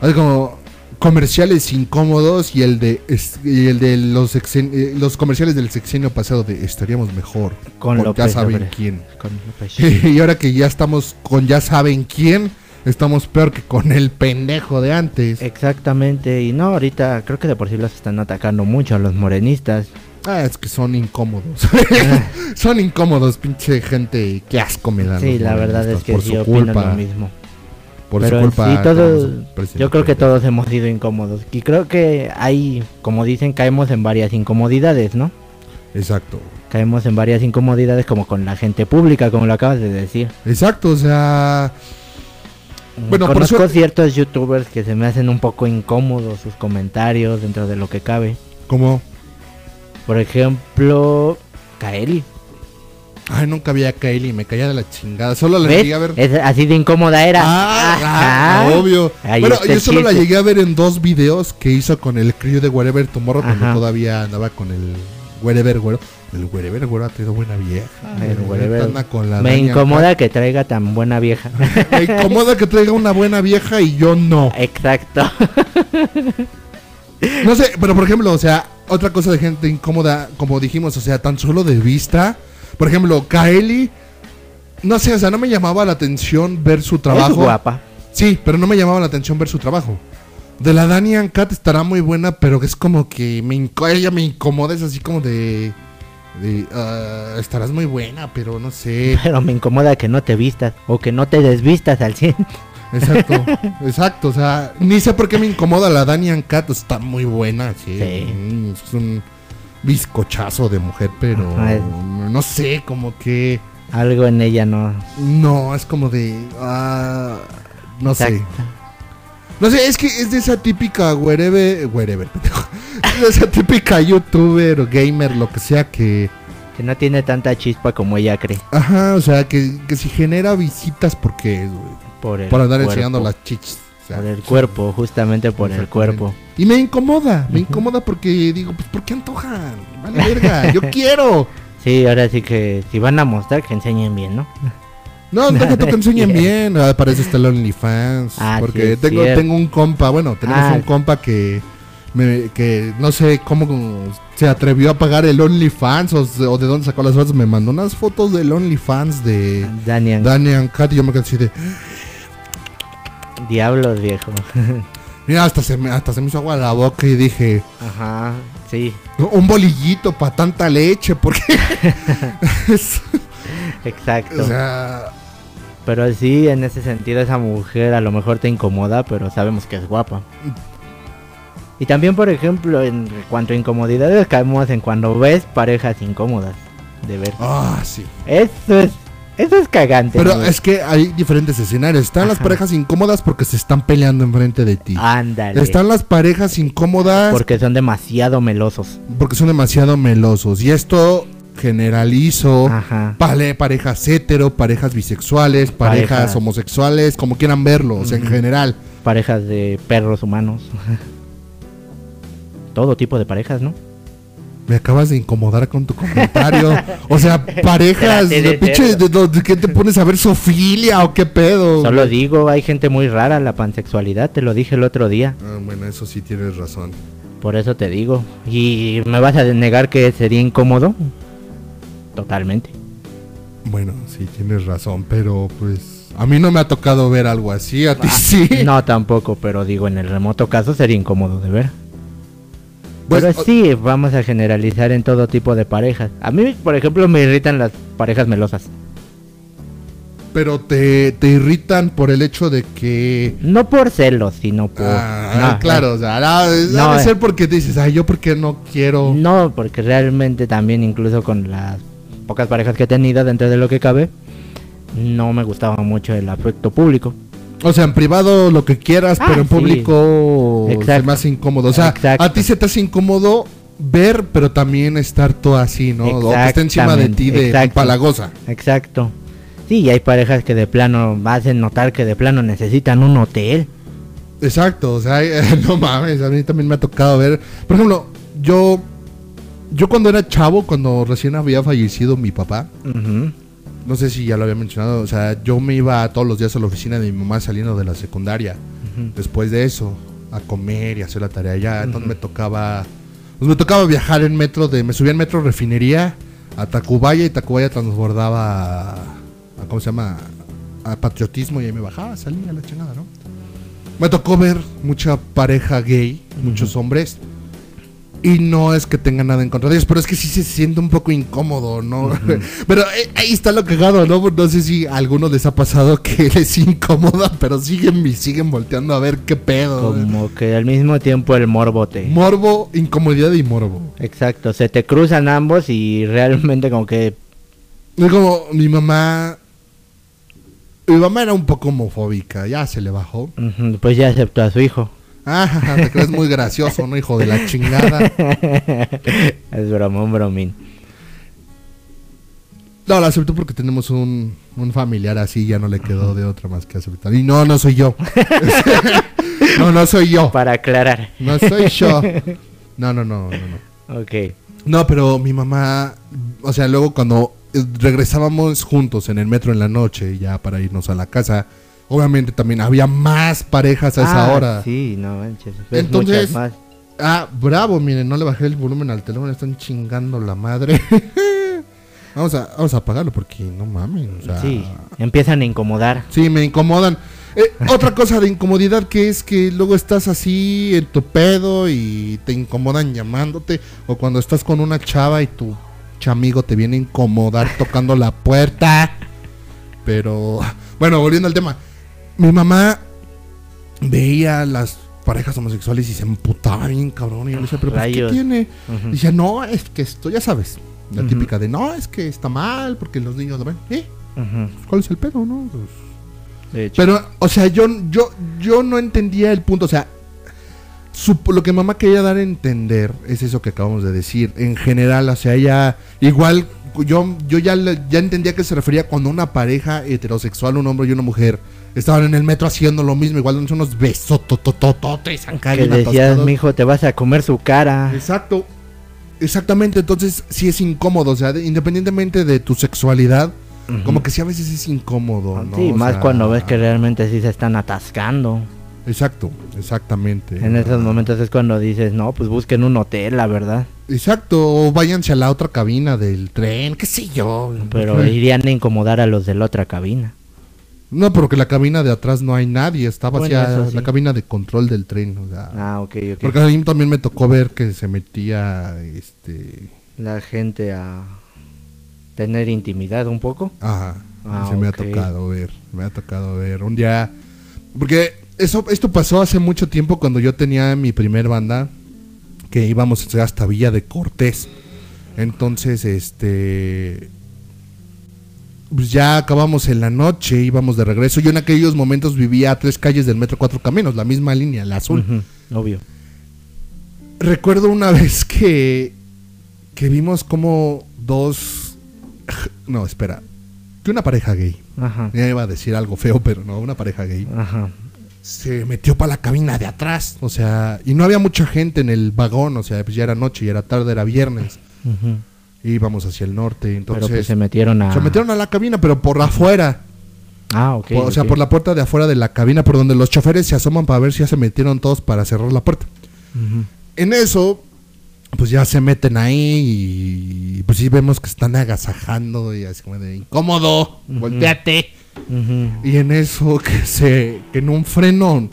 Hay como comerciales incómodos y el de y el de los eh, los comerciales del sexenio pasado de estaríamos mejor Con con ya López saben Obrador. quién. Con López. y ahora que ya estamos con ya saben quién, estamos peor que con el pendejo de antes. Exactamente, y no, ahorita creo que de por sí los están atacando mucho a los morenistas. Ah, es que son incómodos. son incómodos, pinche gente. Qué asco me dan. Sí, la verdad es que por sí su culpa. lo mismo. Por Pero su culpa. sí, todos- Yo creo que todos hemos sido incómodos. Y creo que hay, como dicen, caemos en varias incomodidades, ¿no? Exacto. Caemos en varias incomodidades como con la gente pública, como lo acabas de decir. Exacto, o sea. Bueno, por Conozco suerte- ciertos youtubers que se me hacen un poco incómodos sus comentarios dentro de lo que cabe. Como. Por ejemplo, Kaeli. Ay, nunca vi a Kylie, me caía de la chingada. Solo la ¿Ves? llegué a ver. Es así de incómoda era. Ah, ah, obvio. Bueno, yo solo la llegué a ver en dos videos que hizo con el crew de Wherever Tomorrow cuando todavía andaba con el Wherever Güero. El Wherever Güero ha tenido buena vieja. El El Wherever. anda con la Me incomoda que traiga tan buena vieja. Me incomoda que traiga una buena vieja y yo no. Exacto. No sé, pero por ejemplo, o sea, otra cosa de gente incómoda, como dijimos, o sea, tan solo de vista. Por ejemplo, Kaeli, no sé, o sea, no me llamaba la atención ver su Es trabajo. guapa. Sí, pero no me llamaba la atención ver su trabajo. De la Dani Cat estará muy buena, pero es como que me ella me incomoda, es así como de... de, ah, estarás muy buena, pero no sé. Pero me incomoda que no te vistas o que no te desvistas al 100. Exacto, exacto, o sea, ni sé por qué me incomoda la Dani Cat, está muy buena, sí. Sí. Mm, Es un bizcochazo de mujer, pero Ajá, no sé, como que... Algo en ella no. No, es como de... ah, no sé. No sé, es que es de esa típica wherever, wherever. Es de esa típica youtuber o gamer, lo que sea que... Que no tiene tanta chispa como ella cree. Ajá, o sea, que, que si genera visitas porque. Por, el Por andar cuerpo. enseñando las chichis. o sea, Por el cuerpo, justamente por el cuerpo. Y me incomoda, me incomoda porque digo, pues ¿por qué antojan? Vale verga, yo quiero. Sí, ahora sí que si van a mostrar que enseñen bien, ¿no? No, deja tú que enseñen bien. Ah, para eso está el OnlyFans. Ah, porque tengo, cierto. tengo un compa, bueno, tenemos Ah. un compa que me- que no sé cómo se atrevió a pagar el OnlyFans o, o de dónde sacó las fotos. Me mandó unas fotos del OnlyFans de Daniel, Daniel Cat y yo me quedé así de, diablos viejo. mira, hasta se me, hasta se me hizo agua la boca y dije, Ajá, sí, un bolillito para tanta leche, porque es- exacto. o sea, Pero sí, en ese sentido esa mujer a lo mejor te incomoda, pero sabemos que es guapa. Y también, por ejemplo, en cuanto a incomodidades, caemos en cuando ves parejas incómodas de ver. ah, sí. Eso es, eso es cagante. Pero es que hay diferentes escenarios. Están las parejas incómodas porque se están peleando enfrente de ti. Ándale. Están las parejas incómodas Porque son demasiado melosos. porque son demasiado melosos. Y esto generalizo. Parejas hetero, parejas bisexuales, parejas, Parejas. homosexuales, como quieran verlo, o sea, en general. Parejas de perros humanos. Todo tipo de parejas, ¿no? Me acabas de incomodar con tu comentario. o sea, parejas de pinche, de, de- ¿qué te pones a ver sofilia o qué pedo? Solo digo, hay gente muy rara, la pansexualidad, te lo dije el otro día. Ah, bueno, eso sí tienes razón. Por eso te digo. ¿Y me vas a negar que sería incómodo? Totalmente. Bueno, sí tienes razón, pero pues a mí no me ha tocado ver algo así, a ti sí. Ah, No, tampoco, pero digo, en el remoto caso sería incómodo de ver. Pues, pero sí, vamos a generalizar en todo tipo de parejas. A mí, por ejemplo, me irritan las parejas melosas. Pero te, te irritan por el hecho de que... No por celos, sino por... Ah, no, claro, o sea, no, debe eh. ser porque dices, ay, yo porque no quiero... No, porque realmente también incluso con las pocas parejas que he tenido dentro de lo que cabe, no me gustaba mucho el afecto público. O sea, en privado lo que quieras, Ah, pero en sí. público Exacto. me hace incómodo. O sea, Exacto. a ti se te hace incómodo ver, pero también estar todo así, ¿no? O que esté encima de ti de Exactamente, palagosa. Exacto. Sí, y hay parejas que de plano hacen notar que de plano necesitan un hotel. Exacto, o sea, no mames, a mí también me ha tocado ver. Por ejemplo, yo yo cuando era chavo, cuando recién había fallecido mi papá, no sé si ya lo había mencionado, o sea, yo me iba todos los días a la oficina de mi mamá saliendo de la secundaria. Después de eso, a comer y hacer la tarea allá, entonces me tocaba pues me tocaba viajar en metro de me subía en metro refinería a Tacubaya y Tacubaya transbordaba a, a- ¿cómo se llama? a patriotismo y ahí me bajaba, salía la chingada, ¿no? Me tocó ver mucha pareja gay, muchos hombres. Y no es que tenga nada en contra de ellos, pero es que sí se siente un poco incómodo, ¿no? pero eh, ahí está lo cagado, ¿no? No sé si a algunos les ha pasado que les incomoda, pero siguen y siguen volteando a ver qué pedo. Como que al mismo tiempo el morbo te... Morbo, incomodidad y morbo. Exacto, se te cruzan ambos y realmente como que... Es como mi mamá... Mi mamá era un poco homofóbica, ya se le bajó. ujú, Pues ya aceptó a su hijo. Ah, te crees muy gracioso, ¿no? Hijo de la chingada. es broma, un bromín. No, la aceptó porque tenemos un, un familiar así, ya no le quedó de otra más que aceptar. Y no, no soy yo. no, no soy yo. Para aclarar. No soy yo. No, no, no, no, no. Ok. No, pero mi mamá, o sea, luego cuando regresábamos juntos en el metro en la noche, ya para irnos a la casa, obviamente también había más parejas a esa Ah, hora. Sí, no manches. Entonces- más. Ah, bravo, miren, no le bajé el volumen al teléfono, están chingando la madre. vamos, a, vamos a apagarlo porque no mames. O sea, Sí, empiezan a incomodar. Sí, me incomodan. Eh, otra cosa de incomodidad que es que luego estás así en tu pedo y te incomodan llamándote o cuando estás con una chava y tu chamigo te viene a incomodar tocando la puerta. Pero bueno, volviendo al tema. Mi mamá veía las parejas homosexuales y se emputaba bien cabrón y yo le decía, pero pues, ¿qué tiene? Decía, no, es que esto ya sabes. La típica de, no, es que está mal porque los niños lo ven. ¿Eh? Ujú, ¿Cuál es el pedo, no? Pues, De hecho. pero, o sea, yo, yo, yo no entendía el punto. O sea, su- lo que mamá quería dar a entender es eso que acabamos de decir. En general, o sea, ya igual yo, yo ya, ya entendía que se refería cuando una pareja heterosexual, un hombre y una mujer, estaban en el metro haciendo lo mismo, igual dándose unos besos tototototes acá que decías, mijo, te vas a comer su cara. Exacto. Exactamente, entonces sí es incómodo, o sea, de- independientemente de tu sexualidad, como que sí a veces es incómodo, ¿no? Sí, O más sea, cuando ves que realmente sí se están atascando. Exacto, exactamente. En esos momentos es cuando dices, no, pues busquen un hotel, la verdad. Exacto, o váyanse a la otra cabina del tren, qué sé yo. Pero irían a incomodar a los de la otra cabina. No, porque la cabina de atrás no hay nadie, está vacía sí. la cabina de control del tren. O sea, Ah, ok, ok. Porque a mí también me tocó ver que se metía, este... La gente a tener intimidad un poco. Ajá, Ah, se me ha tocado ver, me ha tocado ver. Un día... Porque eso, esto pasó hace mucho tiempo cuando yo tenía mi primer banda, que íbamos hasta Villa de Cortés. Entonces, este... Pues ya acabamos en la noche, íbamos de regreso. Yo en aquellos momentos vivía a tres calles del metro Cuatro Caminos, la misma línea, la azul. Obvio. Recuerdo una vez que, que vimos como dos... No, espera. Que una pareja gay. Ajá. Ya iba a decir algo feo, pero no, una pareja gay. Ajá. Se metió para la cabina de atrás. O sea, y no había mucha gente en el vagón. O sea, pues ya era noche, ya era tarde, era viernes. ujú. Íbamos hacia el norte. Entonces, Pero pues se metieron a... se metieron a la cabina, pero por afuera. Ah, ok. o sea, por la puerta de afuera de la cabina, por donde los choferes se asoman para ver si ya se metieron todos para cerrar la puerta. En eso, pues ya se meten ahí y pues sí vemos que están agasajando y así como de incómodo, Ujú. volteate. Y en eso que se, que en un frenón,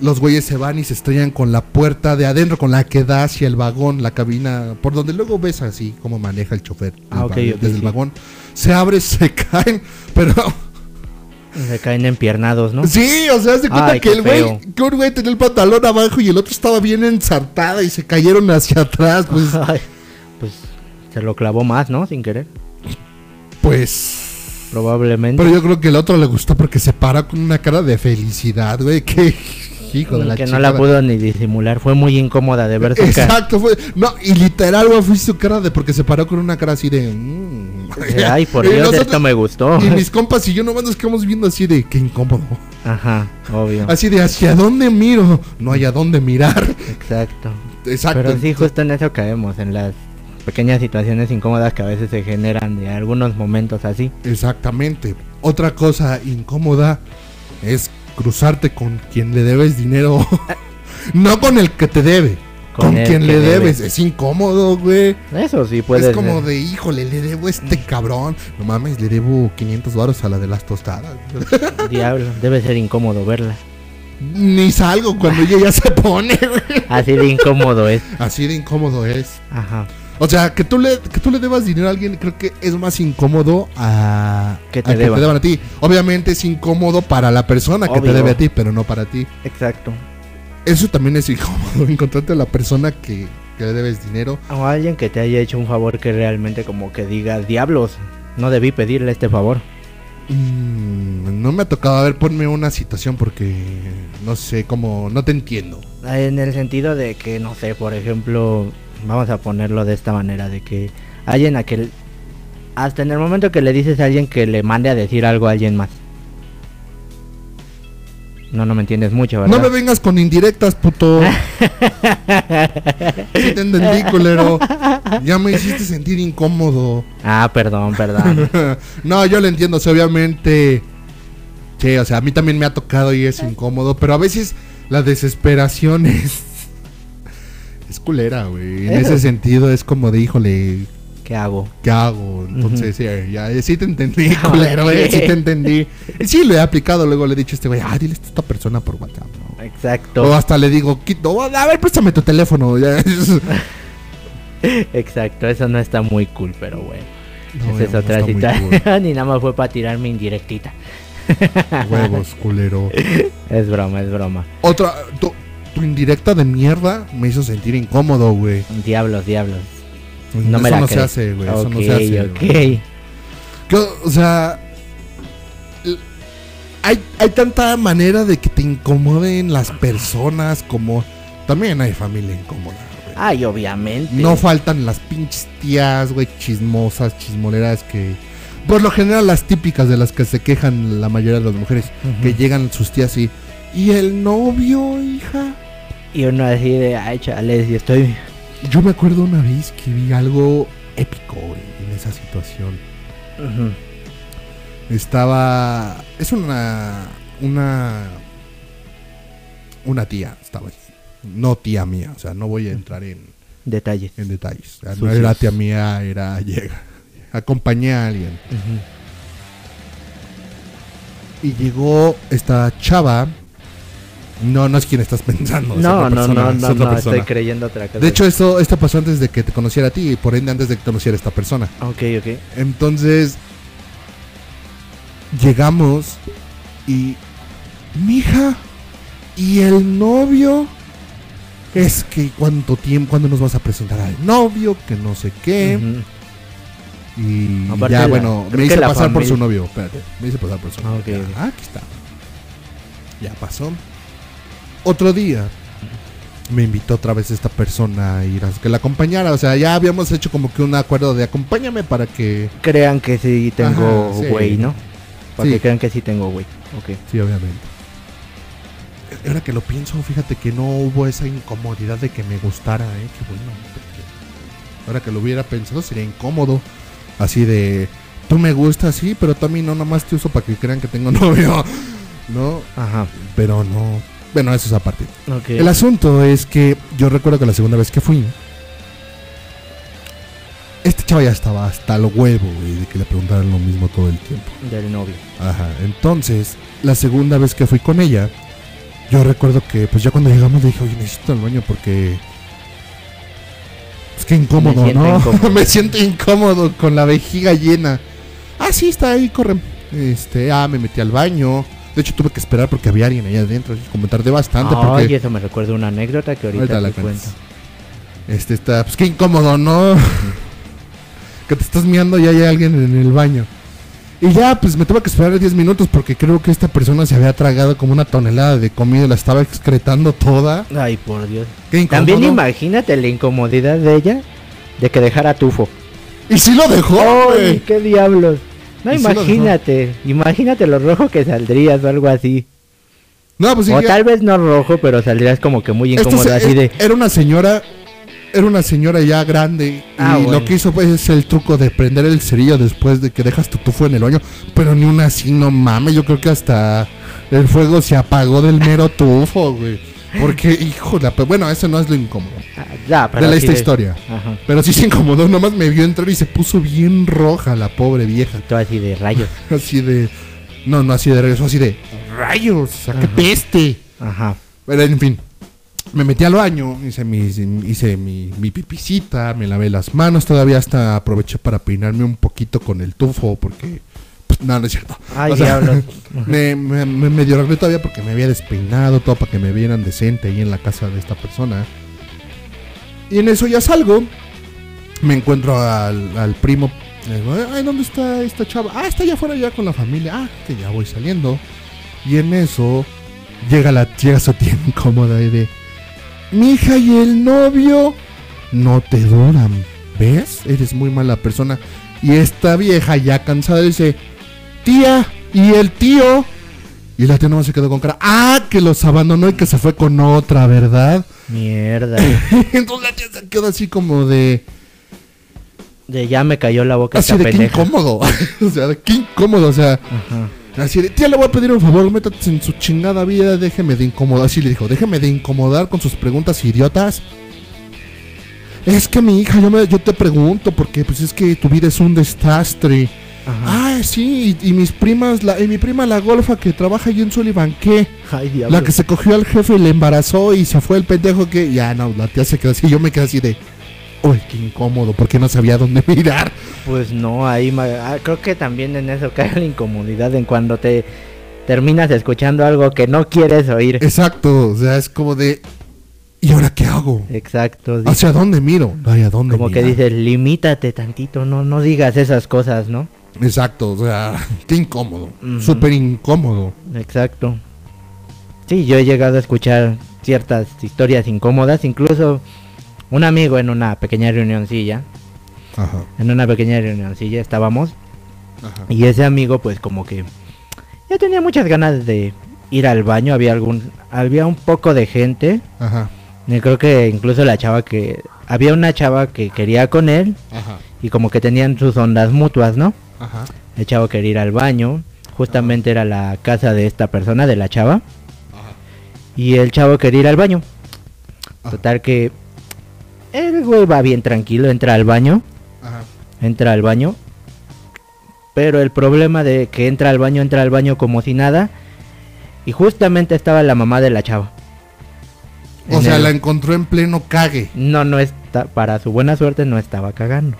los güeyes se van y se estrellan con la puerta de adentro, con la que da hacia el vagón, la cabina, por donde luego ves así cómo maneja el chofer Ah, desde el vagón. Se abre, se caen, pero Se caen empiernados, ¿no? sí, o sea, se cuenta Ay, que el güey, que un güey tenía el pantalón abajo y el otro estaba bien ensartada y se cayeron hacia atrás, pues, Ay, pues se lo clavó más, ¿no? Sin querer. pues. Probablemente. Pero yo creo que el otro le gustó porque se para con una cara de felicidad, güey, que de la que no la pudo ni disimular. Fue muy incómoda de ver su cara. Exacto, fue. No, y literal, güey, fue su cara de. Porque se paró con una cara así de. mm. Ay, por Dios, nosotros- esto me gustó. Y mis compas y yo nomás nos quedamos viendo así de. Qué incómodo. Ajá, obvio. Así de. ¿Hacia dónde miro? No hay a dónde mirar. Exacto. Exacto. Pero sí, justo en eso caemos, en las pequeñas situaciones incómodas que a veces se generan de algunos momentos así. Exactamente. Otra cosa incómoda es cruzarte con quien le debes dinero. no con el que te debe. con, quien le debes. debes. Es incómodo, güey. Eso sí puede es como de, híjole, le debo a este cabrón. No mames, le debo 500 varos a la de las tostadas. Diablo, debe ser incómodo verla. Ni salgo cuando ella ya se pone, güey. Así de incómodo es. Así de incómodo es. Ajá. O sea, que tú le, que tú le debas dinero a alguien, creo que es más incómodo a Que te a deban. deban a ti. Obviamente es incómodo para la persona que te debe a ti, pero no para ti. Exacto. Eso también es incómodo, encontrarte a la persona que, que le debes dinero. O alguien que te haya hecho un favor que realmente como que diga, diablos, no debí pedirle este favor. Mm, no me ha tocado, a ver, ponme una situación porque no sé cómo, no te entiendo. En el sentido de que, no sé, por ejemplo, vamos a ponerlo de esta manera, de que alguien a que... Hasta en el momento que le dices a alguien que le mande a decir algo a alguien más. No, no me entiendes mucho, ¿verdad? No me vengas con indirectas, puto. Sí te entendí, culero. Ya me hiciste sentir incómodo. Ah, perdón, perdón. no, yo lo entiendo, o sea, obviamente. Sí, o sea, a mí también me ha tocado y es incómodo, pero a veces la desesperación es. Es culera, güey. En ese sentido es como de, híjole, ¿Qué hago? ¿qué hago? Entonces, sí, ya, eh, sí te entendí, culero, eh, sí te entendí. Sí, lo he aplicado, luego le he dicho a este güey, ah, dile a esta persona por WhatsApp, ¿no? Exacto. O hasta le digo, quito, a ver, préstame tu teléfono. Exacto, eso no está muy cool, pero bueno. No, Esa es otra cita. Ni nada más fue para tirarme indirectita. Huevos, culero. Es broma, es broma. Otra, tu, indirecta de mierda me hizo sentir incómodo, güey. Diablos, diablos. No eso me la no se hace, güey. Eso ok, no se hace. ok. güey. Que, o sea, hay, hay tanta manera de que te incomoden las personas como también hay familia incómoda, güey. Ay, obviamente. No faltan las pinches tías, güey, chismosas, chismoleras que... Por lo general las típicas de las que se quejan la mayoría de las mujeres. Que llegan sus tías y... ¿Y el novio, hija? Y uno así de, ay, chales, y estoy... Yo me acuerdo una vez que vi algo épico, en esa situación. Estaba... Es una... Una... Una tía, estaba ahí. No tía mía, o sea, no voy a entrar en... Detalles. en detalles. O sea, no era tía mía, era llega. Acompañé a alguien. Y llegó esta chava. No, no es quien estás pensando. es No, otra no, persona, no, es no, otra no, estoy creyendo otra cosa. De hecho, esto, esto pasó antes de que te conociera a ti y por ende antes de que conociera a esta persona. Ok, ok. Entonces, llegamos y. Mija, ¿y el novio? Es que cuánto tiempo, cuándo nos vas a presentar al novio, que no sé qué. Y Aparte ya, la- bueno, me hice pasar por su novio. Espérate, me hice pasar por su Ah, novio. Ya, ah, aquí está. Ya pasó. Otro día me invitó otra vez esta persona a ir a que la acompañara. O sea, ya habíamos hecho como que un acuerdo de acompáñame para que. Crean que sí tengo Ajá, sí. güey, ¿no? Para Sí. que crean que sí tengo güey. Ok. Sí, obviamente. Ahora que lo pienso, fíjate que no hubo esa incomodidad de que me gustara, ¿eh? Qué bueno. Ahora que lo hubiera pensado, sería incómodo. Así de, tú me gustas, sí, pero también no, nada más te uso para que crean que tengo novio. ¿No? Ajá. Pero no. Bueno, eso es aparte. El asunto es que yo recuerdo que la segunda vez que fui, este chavo ya estaba hasta el huevo, güey, de que le preguntaran lo mismo todo el tiempo. Del novio. Ajá, entonces, la segunda vez que fui con ella, yo recuerdo que, pues ya cuando llegamos le dije, oye, necesito el baño porque... Es que incómodo, Me ¿no? incómodo. Me siento incómodo con la vejiga llena. Ah, sí, está ahí, corre. Este, ah, me metí al baño. De hecho, tuve que esperar porque había alguien ahí adentro. Como tardé bastante porque... Ay, eso me recuerda una anécdota que ahorita, te cuento. Este está, pues qué incómodo, ¿no? que te estás miando y hay alguien en el baño. Y ya, pues me tuve que esperar 10 minutos porque creo que esta persona se había tragado como una tonelada de comida y la estaba excretando toda. Ay, por Dios. Qué incómodo. También imagínate la incomodidad de ella de que dejara tufo. Y sí lo dejó, ¡Ay, qué diablos! No, Y sí lo dejó. imagínate. Imagínate lo rojo que saldrías o algo así. No, pues sí, o ya- tal vez no rojo, pero saldrías como que muy incómodo se- así de... Era una señora, era una señora ya grande. Ah, y bueno. lo que hizo pues es el truco de prender el cerillo después de que dejas tu tufo en el baño. Pero ni una así, no mames. Yo creo que hasta el fuego se apagó del mero tufo, güey. Porque, de pe- bueno, eso no es lo incómodo Ah, ya, pero de esta historia. Ajá. Pero sí se incomodó, nomás me vio entrar y se puso bien roja la pobre vieja. Todo así de rayos. Así de. No, no así de regreso, así de. ¡Rayos! ¡A qué peste! Ajá. Pero en fin. Me metí al baño, hice mi, hice mi, mi pipicita, me lavé las manos, todavía hasta aproveché para peinarme un poquito con el tufo, porque. No, no es cierto. Ay, O sea, diablos. me, me, me medio arreglé todavía porque me había despeinado, todo para que me vieran decente ahí en la casa de esta persona. Y en eso ya salgo. Me encuentro al, al primo. digo, Ay, ¿dónde está esta chava? Ah, está allá afuera ya con la familia. Ah, que ya voy saliendo. Y en eso llega la llega su tía incómoda y de. Mi hija y el novio no te duran. ¿Ves? Eres muy mala persona. Y esta vieja ya cansada dice, tía, ¿y el tío? Y la tía nomás se quedó con cara, ah, que los abandonó y que se fue con otra, ¿verdad? Mierda. Entonces la tía se quedó así como de, De ya me cayó la boca así esta de qué pendeja. incómodo. o sea, de qué incómodo, o sea, Ajá. así de, tía, le voy a pedir un favor, métate en su chingada vida, déjeme de incomodar. Así le dijo, déjeme de incomodar con sus preguntas idiotas. Es que mi hija, yo, me, yo te pregunto, porque pues es que tu vida es un desastre. Ajá. Ah, sí, y, y mis primas, la, y mi prima la golfa que trabaja allí en Sullivan, ¿qué? Ay. La que se cogió al jefe y le embarazó y se fue el pendejo que... Ya, no, la tía se quedó así, yo me quedé así de... Uy, qué incómodo, porque no sabía dónde mirar. Pues no, ahí ah, creo que también en eso cae la incomodidad en cuando te terminas escuchando algo que no quieres oír. Exacto, o sea, es como de... ¿Y ahora qué hago? Exacto. ¿Hacia dónde miro? Ay, ¿a dónde Como que dices, limítate tantito, no, no digas esas cosas, ¿no? Exacto, o sea, qué incómodo. Ujú. Súper incómodo. Exacto. Sí, yo he llegado a escuchar ciertas historias incómodas, incluso un amigo en una pequeña reunioncilla, Ajá, en una pequeña reunioncilla estábamos ajá. y ese amigo pues como que ya tenía muchas ganas de ir al baño, había algún había un poco de gente, Ajá, y creo que incluso la chava que había una chava que quería con él ajá, y como que tenían sus ondas mutuas, ¿no? Ajá. El chavo quería ir al baño, justamente era la casa de esta persona, de la chava. Ajá. Y el chavo quería ir al baño. Total que el güey va bien tranquilo, entra al baño, Ajá. entra al baño. Pero el problema de que entra al baño, entra al baño como si nada. Y justamente estaba la mamá de la chava. O sea, el- la encontró en pleno cague. No, no está, para su buena suerte no estaba cagando.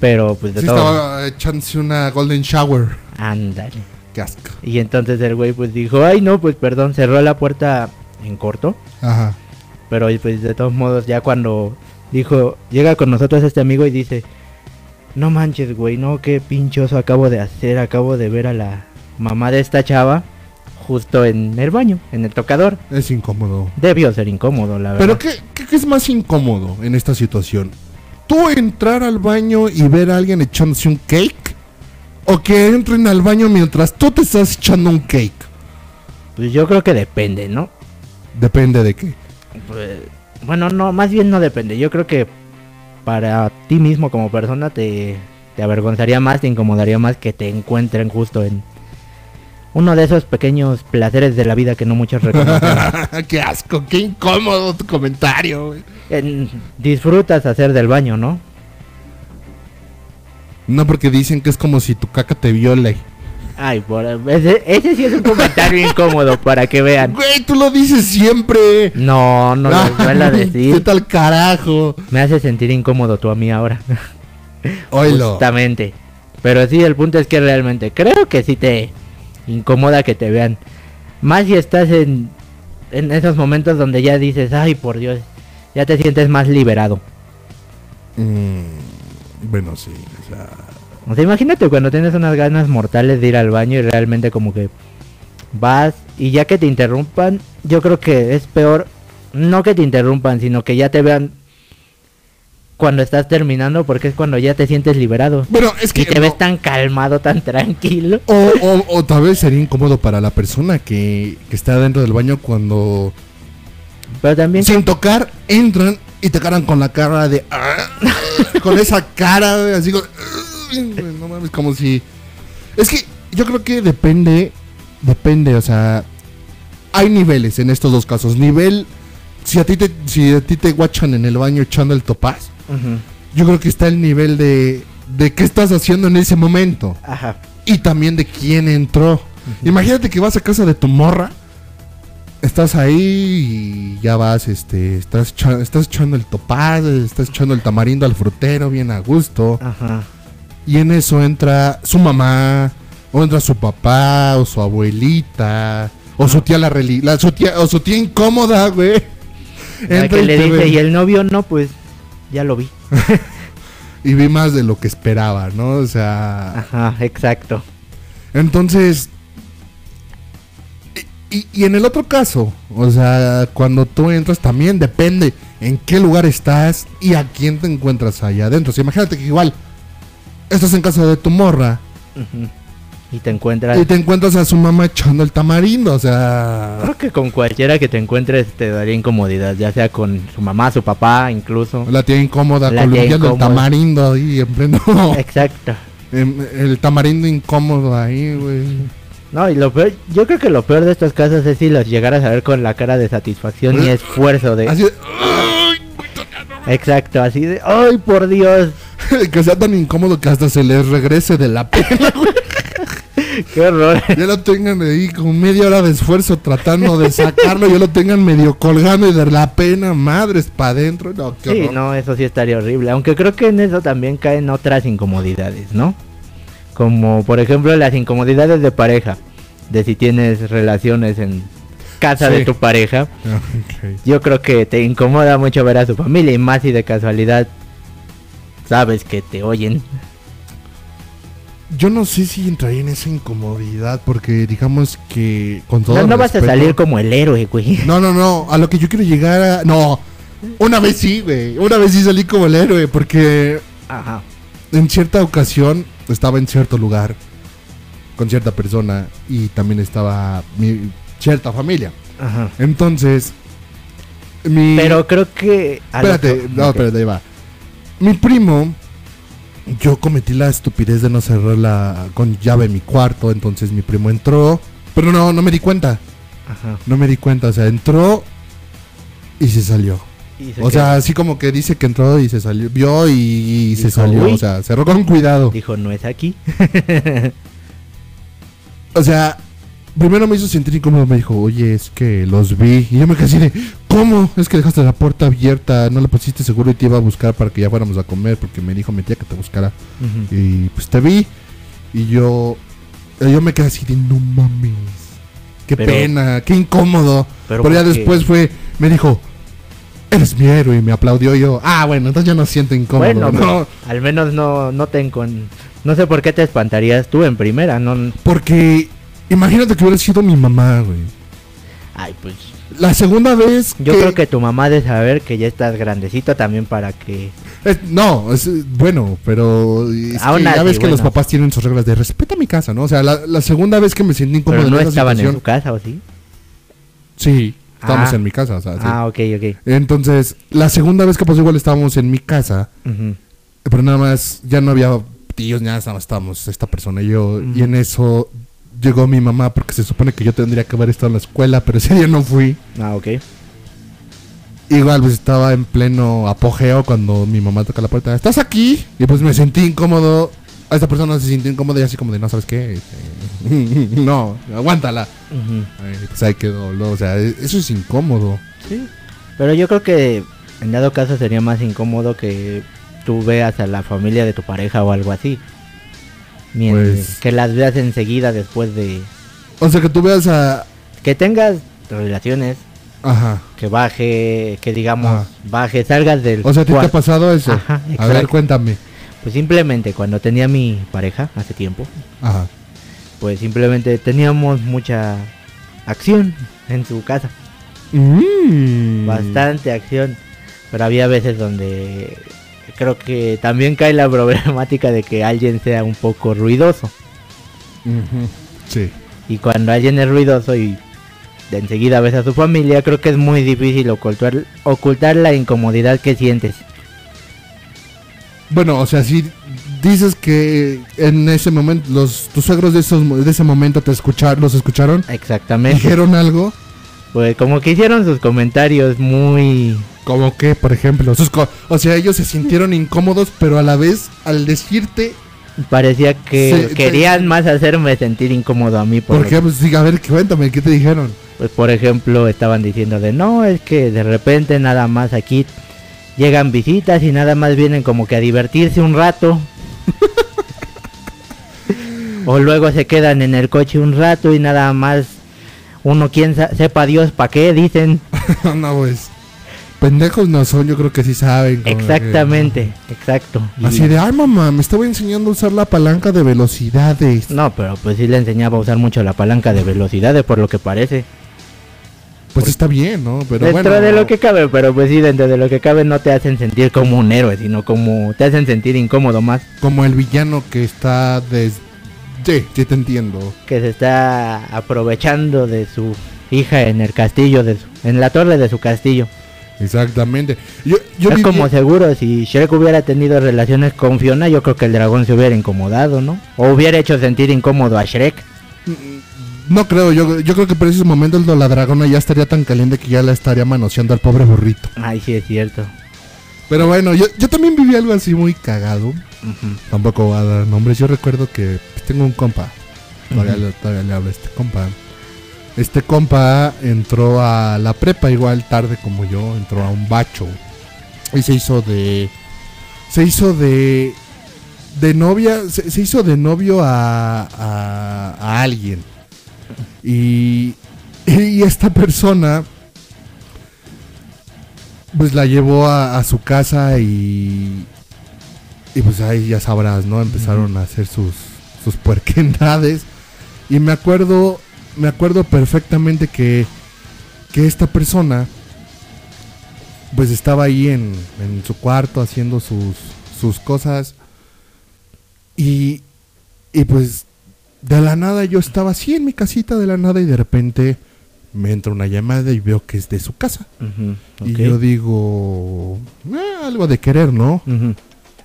Pero pues de Sí, todo. estaba echándose una golden shower. Ándale. Qué asco. Y entonces el güey pues dijo, ay no, pues perdón, cerró la puerta en corto. Ajá. Pero pues de todos modos ya cuando dijo, llega con nosotros este amigo y dice, no manches güey, no, qué pinchoso acabo de hacer, acabo de ver a la mamá de esta chava justo en el baño, en el tocador. Es incómodo. Debió ser incómodo, la verdad. Pero ¿qué, qué, qué es más incómodo en esta situación? ¿Tú entrar al baño y ver a alguien echándose un cake? ¿O que entren al baño mientras tú te estás echando un cake? Pues yo creo que depende, ¿no? Depende de qué. Pues, bueno, no, más bien no depende. Yo creo que para ti mismo como persona te, te avergonzaría más, te incomodaría más que te encuentren justo en uno de esos pequeños placeres de la vida que no muchos reconocen. qué asco, qué incómodo tu comentario. En- disfrutas hacer del baño, ¿no? No porque dicen que es como si tu caca te viole. Ay, por, ese, ese sí es un comentario incómodo para que vean. Güey, tú lo dices siempre. No, no lo vuelvo a ¿Qué decir. tal carajo? Me hace sentir incómodo tú a mí ahora. Oílo. Justamente. Pero sí, el punto es que realmente creo que sí te incomoda que te vean. Más si estás en, en esos momentos donde ya dices, ay por Dios, ya te sientes más liberado. Mm, bueno, sí. O sea, O sea, imagínate cuando tienes unas ganas mortales de ir al baño y realmente como que vas y ya que te interrumpan, yo creo que es peor no que te interrumpan, sino que ya te vean cuando estás terminando porque es cuando ya te sientes liberado. bueno, es que Y te no- ves tan calmado, tan tranquilo. O, o, o tal vez sería incómodo para la persona que, que está dentro del baño cuando Pero también sin tocar entran y te cargan con la cara de "Ah", con esa cara así como, "Ah", no mames como si es que yo creo que depende depende o sea hay niveles en estos dos casos. Nivel, si a ti te, si a ti te guachan en el baño echando el topaz, Yo creo que está el nivel de, de qué estás haciendo en ese momento. Ajá. Y también de quién entró. Imagínate que vas a casa de tu morra. Estás ahí y ya vas, este, estás, estás echando el topaz, estás echando el tamarindo al frutero bien a gusto. Ajá. Y en eso entra su mamá, o entra su papá, o su abuelita, o su tía la, reli- la su tía, o su tía incómoda, güey. La Entra que le dice, y el novio no, pues ya lo vi. y vi más de lo que esperaba, ¿no? O sea, Ajá, exacto. entonces... Y, y- en el otro caso, o sea, cuando tú entras también depende en qué lugar estás y a quién te encuentras allá adentro. O sea, imagínate que igual estás en casa de tu morra Ujú. Y te encuentras... y te encuentras a su mamá echando el tamarindo, o sea... Creo que con cualquiera que te encuentres te daría incomodidad, ya sea con su mamá, su papá, incluso. La tía incómoda La tía el tamarindo ahí en pleno. Exacto. el tamarindo incómodo ahí, güey. No, y lo peor, yo creo que lo peor de estos casos es si los llegaras a ver con la cara de satisfacción y esfuerzo de... Así de, Exacto, así de... ¡Ay, por Dios! que sea tan incómodo que hasta se les regrese de la pena, güey. ¡Qué horror! Ya lo tengan ahí con media hora de esfuerzo tratando de sacarlo. Ya lo tengan medio colgando y de la pena, madres, para adentro. No, qué Sí, horror. no, eso sí estaría horrible. Aunque creo que en eso también caen otras incomodidades, ¿no? Como por ejemplo las incomodidades de pareja. De si tienes relaciones en casa de tu pareja. Yo creo que te incomoda mucho ver a su familia y más si de casualidad sabes que te oyen. Yo no sé si entraría en esa incomodidad porque digamos que con todo No, no vas a salir como el héroe, güey. No, no, no. A lo que yo quiero llegar a. No. Una vez sí, güey. Una vez sí salí como el héroe. Porque Ajá. en cierta ocasión estaba en cierto lugar. Con cierta persona. Y también estaba mi cierta familia. Ajá. Entonces. Mi. Pero creo que... Espérate, que- no, espérate, ahí va. Mi primo. Yo cometí la estupidez de no cerrar la con llave mi cuarto. Entonces mi primo entró. Pero no, no me di cuenta. Ajá. No me di cuenta. O sea, entró. Y se salió. Y se O sea, así como que dice que entró y se salió, vio y, y se salió, "Uy". o sea, cerró con cuidado. Dijo, no es aquí. O sea, primero me hizo sentir incómodo, me dijo, oye, es que los vi. Y yo me quedé así de, ¿cómo? Es que dejaste la puerta abierta, no le pusiste seguro y te iba a buscar para que ya fuéramos a comer, porque me dijo mi tía que te buscara. Y pues te vi. Y yo, yo me quedé así de, no mames. Qué Pero- pena, qué incómodo. Pero Pero, ya después fue, me dijo, eres mi héroe y me aplaudió y yo. Ah, bueno, entonces ya no siento incómodo. Bueno, ¿no? al menos no, no te encon... No sé por qué te espantarías tú en primera, no... Porque imagínate que hubiera sido mi mamá, güey. Ay, pues... La segunda vez Yo creo que tu mamá de saber que ya estás grandecito también para que... es- no, es bueno, pero es Aún que ya ves que los papás tienen sus reglas de respeta mi casa, ¿no? O sea, la, la segunda vez que me sentí incómodo Pero no en estaban en su casa, ¿o sí? Sí, estábamos Ah. en mi casa, o sea, sí. Ah, ok, ok. Entonces, la segunda vez que pasó igual estábamos en mi casa, pero nada más ya no había tíos, nada más estábamos esta persona y yo, y en eso llegó mi mamá porque se supone que yo tendría que haber estado en la escuela, pero ese día no fui. Ah, ok. Igual pues estaba en pleno apogeo cuando mi mamá toca la puerta. ¿Estás aquí? Y pues me sentí incómodo. A esta persona se sintió incómoda y así como de, no, ¿sabes qué? Este, no, aguántala. Ujú. Ay, pues ahí quedó. ¿no? O sea, eso es incómodo. Sí. Pero yo creo que en dado caso sería más incómodo que tú veas a la familia de tu pareja o algo así. Pues- Que las veas enseguida después de... O sea, que tú veas a... Que tengas relaciones, Ajá. que baje, que digamos, baje, salgas del... O sea, ¿a ti te ha pasado eso? Ajá, a ver, cuéntame. Pues simplemente cuando tenía mi pareja hace tiempo, Ajá. pues simplemente teníamos mucha acción en su casa. Mm. Bastante acción. Pero había veces donde creo que también cae la problemática de que alguien sea un poco ruidoso. Sí. Y cuando alguien es ruidoso y de enseguida ves a su familia, creo que es muy difícil ocultar, ocultar la incomodidad que sientes. Bueno, o sea, si dices que en ese momento los tus suegros de esos de ese momento te escucharon, los escucharon, Exactamente. dijeron algo. Pues como que hicieron sus comentarios muy... Como que, por ejemplo, sus co- o sea, ellos se sintieron incómodos, pero a la vez, al decirte, Parecía que querían más hacerme sentir incómodo a mí. Por, ¿por qué? Pues sí, a ver, cuéntame, ¿qué te dijeron? Pues por ejemplo, estaban diciendo de no, es que de repente nada más aquí llegan visitas y nada más vienen como que a divertirse un rato. o luego se quedan en el coche un rato y nada más uno quien sepa Dios para qué dicen. no, pues, pendejos no son, yo creo que sí saben. como Exactamente, exacto. Así de, ay mamá, me estaba enseñando a usar la palanca de velocidades. No, pero pues sí le enseñaba a usar mucho la palanca de velocidades por lo que parece. Pues está bien, ¿no? Pero dentro bueno. de lo que cabe, pero pues sí, dentro de lo que cabe no te hacen sentir como un héroe, sino como te hacen sentir incómodo más. Como el villano que está des... Sí, sí te entiendo. Que se está aprovechando de su hija en el castillo, de su- en la torre de su castillo. Exactamente. Yo, yo es viví- como seguro, si Shrek hubiera tenido relaciones con Fiona, yo creo que el dragón se hubiera incomodado, ¿no? O hubiera hecho sentir incómodo a Shrek. No creo, yo, yo creo que por esos momentos la dragona ya estaría tan caliente que ya la estaría manoseando al pobre burrito. Ay, sí es cierto. Pero bueno, yo, yo también viví algo así muy cagado. Tampoco voy a dar nombres. Yo recuerdo que pues, tengo un compa. Todavía, le, todavía le hablo a este compa. Este compa entró a la prepa igual tarde como yo. Entró a un bacho. Y se hizo de... Se hizo de... De novia... Se, se hizo de novio a, a, a alguien. Y... Y esta persona... Pues la llevó a, a su casa y... Y pues ahí ya sabrás, ¿no? Empezaron a hacer sus, sus puerquendades. Y me acuerdo, me acuerdo perfectamente que, que esta persona, pues estaba ahí en, en su cuarto haciendo sus, sus cosas. Y, y pues de la nada yo estaba así en mi casita de la nada y de repente me entra una llamada y veo que es de su casa. Y yo digo, "Ah, algo de querer, ¿no?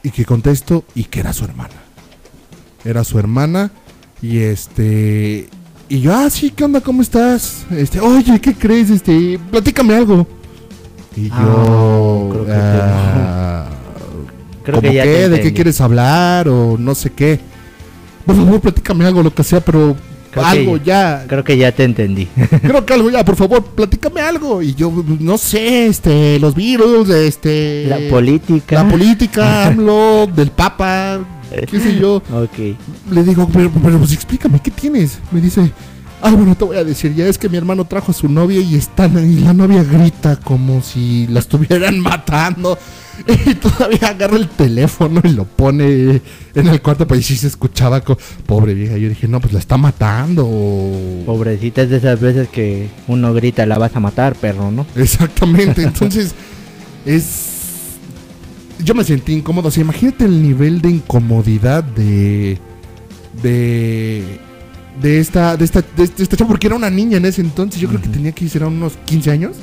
Y que contesto y que era su hermana. Era su hermana y este y yo, ah, sí, ¿qué onda? ¿Cómo estás? Este, oye, ¿qué crees? Este, platícame algo. Y Ah, yo, creo que ah, Creo ¿cómo que ya qué? ¿De qué quieres hablar? O no sé qué. Por favor, platícame algo, lo que sea, pero Creo que- algo ya. Creo que ya te entendí. Creo que algo ya, por favor, platícame algo. Y yo, no sé, este, los virus, este. La política. La política, AMLO, del Papa, qué sé yo. Ok. Le digo, pero, pero pues explícame, ¿qué tienes? Me dice, ah, bueno, te voy a decir, ya es que mi hermano trajo a su novia y están y la novia grita como si la estuvieran matando. Y todavía agarra el teléfono y lo pone en el cuarto, pues sí se escuchaba, co- pobre vieja. Yo dije, no, pues la está matando. Pobrecita es de esas veces que uno grita, la vas a matar, perro, ¿no? Exactamente, entonces es... Yo me sentí incómodo, o sea, imagínate el nivel de incomodidad de... De... De esta, de esta, de esta chava, porque era una niña en ese entonces, yo creo que tenía que ser unos 15 años.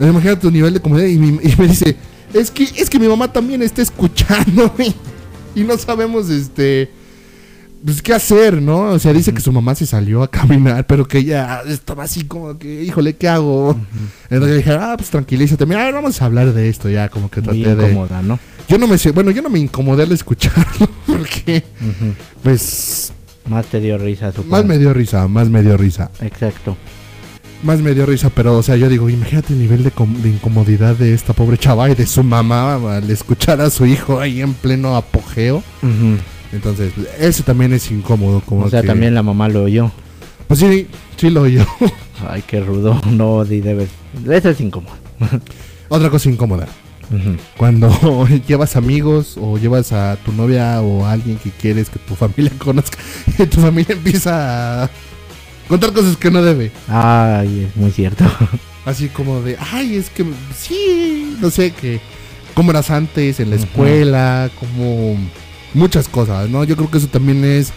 Imagínate tu nivel de comodidad y, mi- y me dice, es que, es que mi mamá también está escuchando y no sabemos, este, pues qué hacer, ¿no? O sea, dice que su mamá se salió a caminar, pero que ella estaba así como que, híjole, ¿qué hago? Entonces dije, ah, pues tranquilízate, mira, vamos a hablar de esto ya, como que Muy traté de... incómoda, ¿no? Yo no me sé, bueno, yo no me incomodé al escucharlo, porque, pues, Más te dio risa, supongo. más me dio risa, más me dio risa. Exacto. Más me dio risa, pero, o sea, yo digo, imagínate el nivel de, de incomodidad de esta pobre chava y de su mamá al escuchar a su hijo ahí en pleno apogeo. Entonces, ese también es incómodo, como O sea, que- también la mamá lo oyó. Pues sí, sí lo oyó. Ay, qué rudo. No, di debes. Eso es incómodo. Otra cosa incómoda. Cuando llevas amigos o llevas a tu novia o a alguien que quieres que tu familia conozca y tu familia empieza a contar cosas que no debe. Ay, es muy cierto. Así como de, ay, es que sí, no sé, que cómo eras antes en la escuela, como muchas cosas, ¿no? Yo creo que eso también es,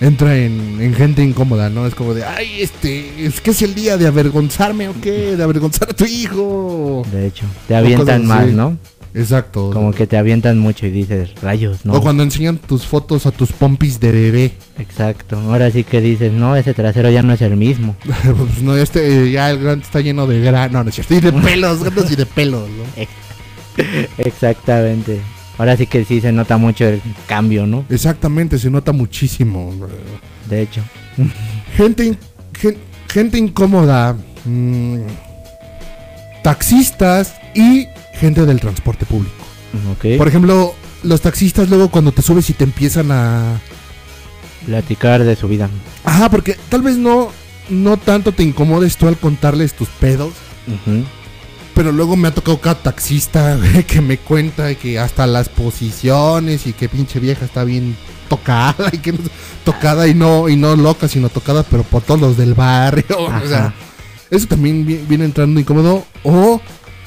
entra en, en gente incómoda, ¿no? Es como de, ay, este, es que es el día de avergonzarme o qué, de avergonzar a tu hijo. De hecho, te avientan más, así. ¿no? Exacto. Como que te avientan mucho y dices, rayos, ¿no? O cuando enseñan tus fotos a tus pompis de bebé. Exacto. Ahora sí que dices, no, ese trasero ya no es el mismo. pues no, este, ya el grande está lleno de grano, no, no es cierto, y de pelos, gatos y de pelos, ¿no? Exactamente. Ahora sí que sí se nota mucho el cambio, ¿no? Exactamente, se nota muchísimo. De hecho. Gente, in- gen- gente incómoda, mm, taxistas y gente del transporte público. Ok. Por ejemplo, los taxistas luego cuando te subes y te empiezan a... Platicar de su vida. Ajá, porque tal vez no, no tanto te incomodes tú al contarles tus pedos, Ujú. Pero luego me ha tocado cada taxista güey, que me cuenta que hasta las posiciones y que pinche vieja está bien tocada y que no- tocada y no y no loca, sino tocada pero por todos los del barrio, o sea, eso también vi- viene entrando incómodo. O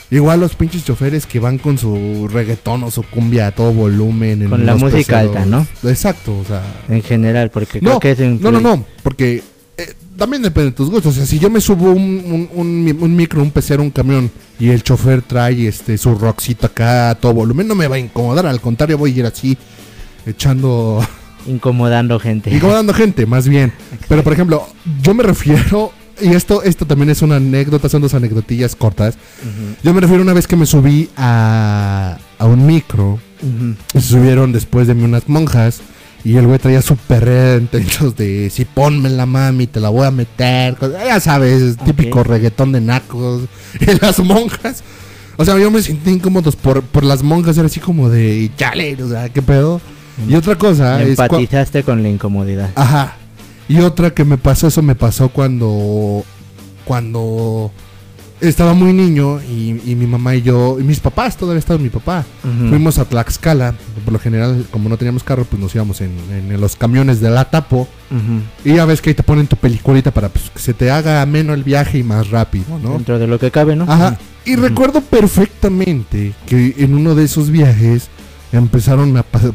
igual los pinches choferes que van con su reggaetón o su cumbia a todo volumen en Con la música alta, ¿no? Exacto, o sea, En general, porque no, creo que eso no, no, no, porque eh, también depende de tus gustos. O sea, si yo me subo un, un, un un micro, un pecero, un camión y el chofer trae este su rockcito acá a todo volumen, no me va a incomodar. Al contrario, voy a ir así echando, Incomodando gente. incomodando gente, más bien. Pero por ejemplo, yo me refiero, y esto, esto también es una anécdota, son dos anecdotillas cortas. Yo me refiero una vez que me subí a, a un micro y se subieron después de mí unas monjas. Y el güey traía súper intentos de si ponme la mami, te la voy a meter. Ya sabes, típico reggaetón de nacos. Y las monjas. O sea, yo me sentí incómodos por, por las monjas. Era así como de chale, o sea, ¿qué pedo? Y otra cosa es. Empatizaste con la incomodidad. Ajá. Y otra que me pasó, eso me pasó cuando. Cuando estaba muy niño y, y mi mamá y yo. Y mis papás, todavía estaba mi papá. Fuimos a Tlaxcala, por lo general, como no teníamos carro, pues nos íbamos en, en los camiones de la Tapo. Y ya ves que ahí te ponen tu peliculita para pues, que se te haga ameno el viaje y más rápido, ¿no? Dentro de lo que cabe, ¿no? Ajá. Y recuerdo perfectamente que en uno de esos viajes empezaron a pasar.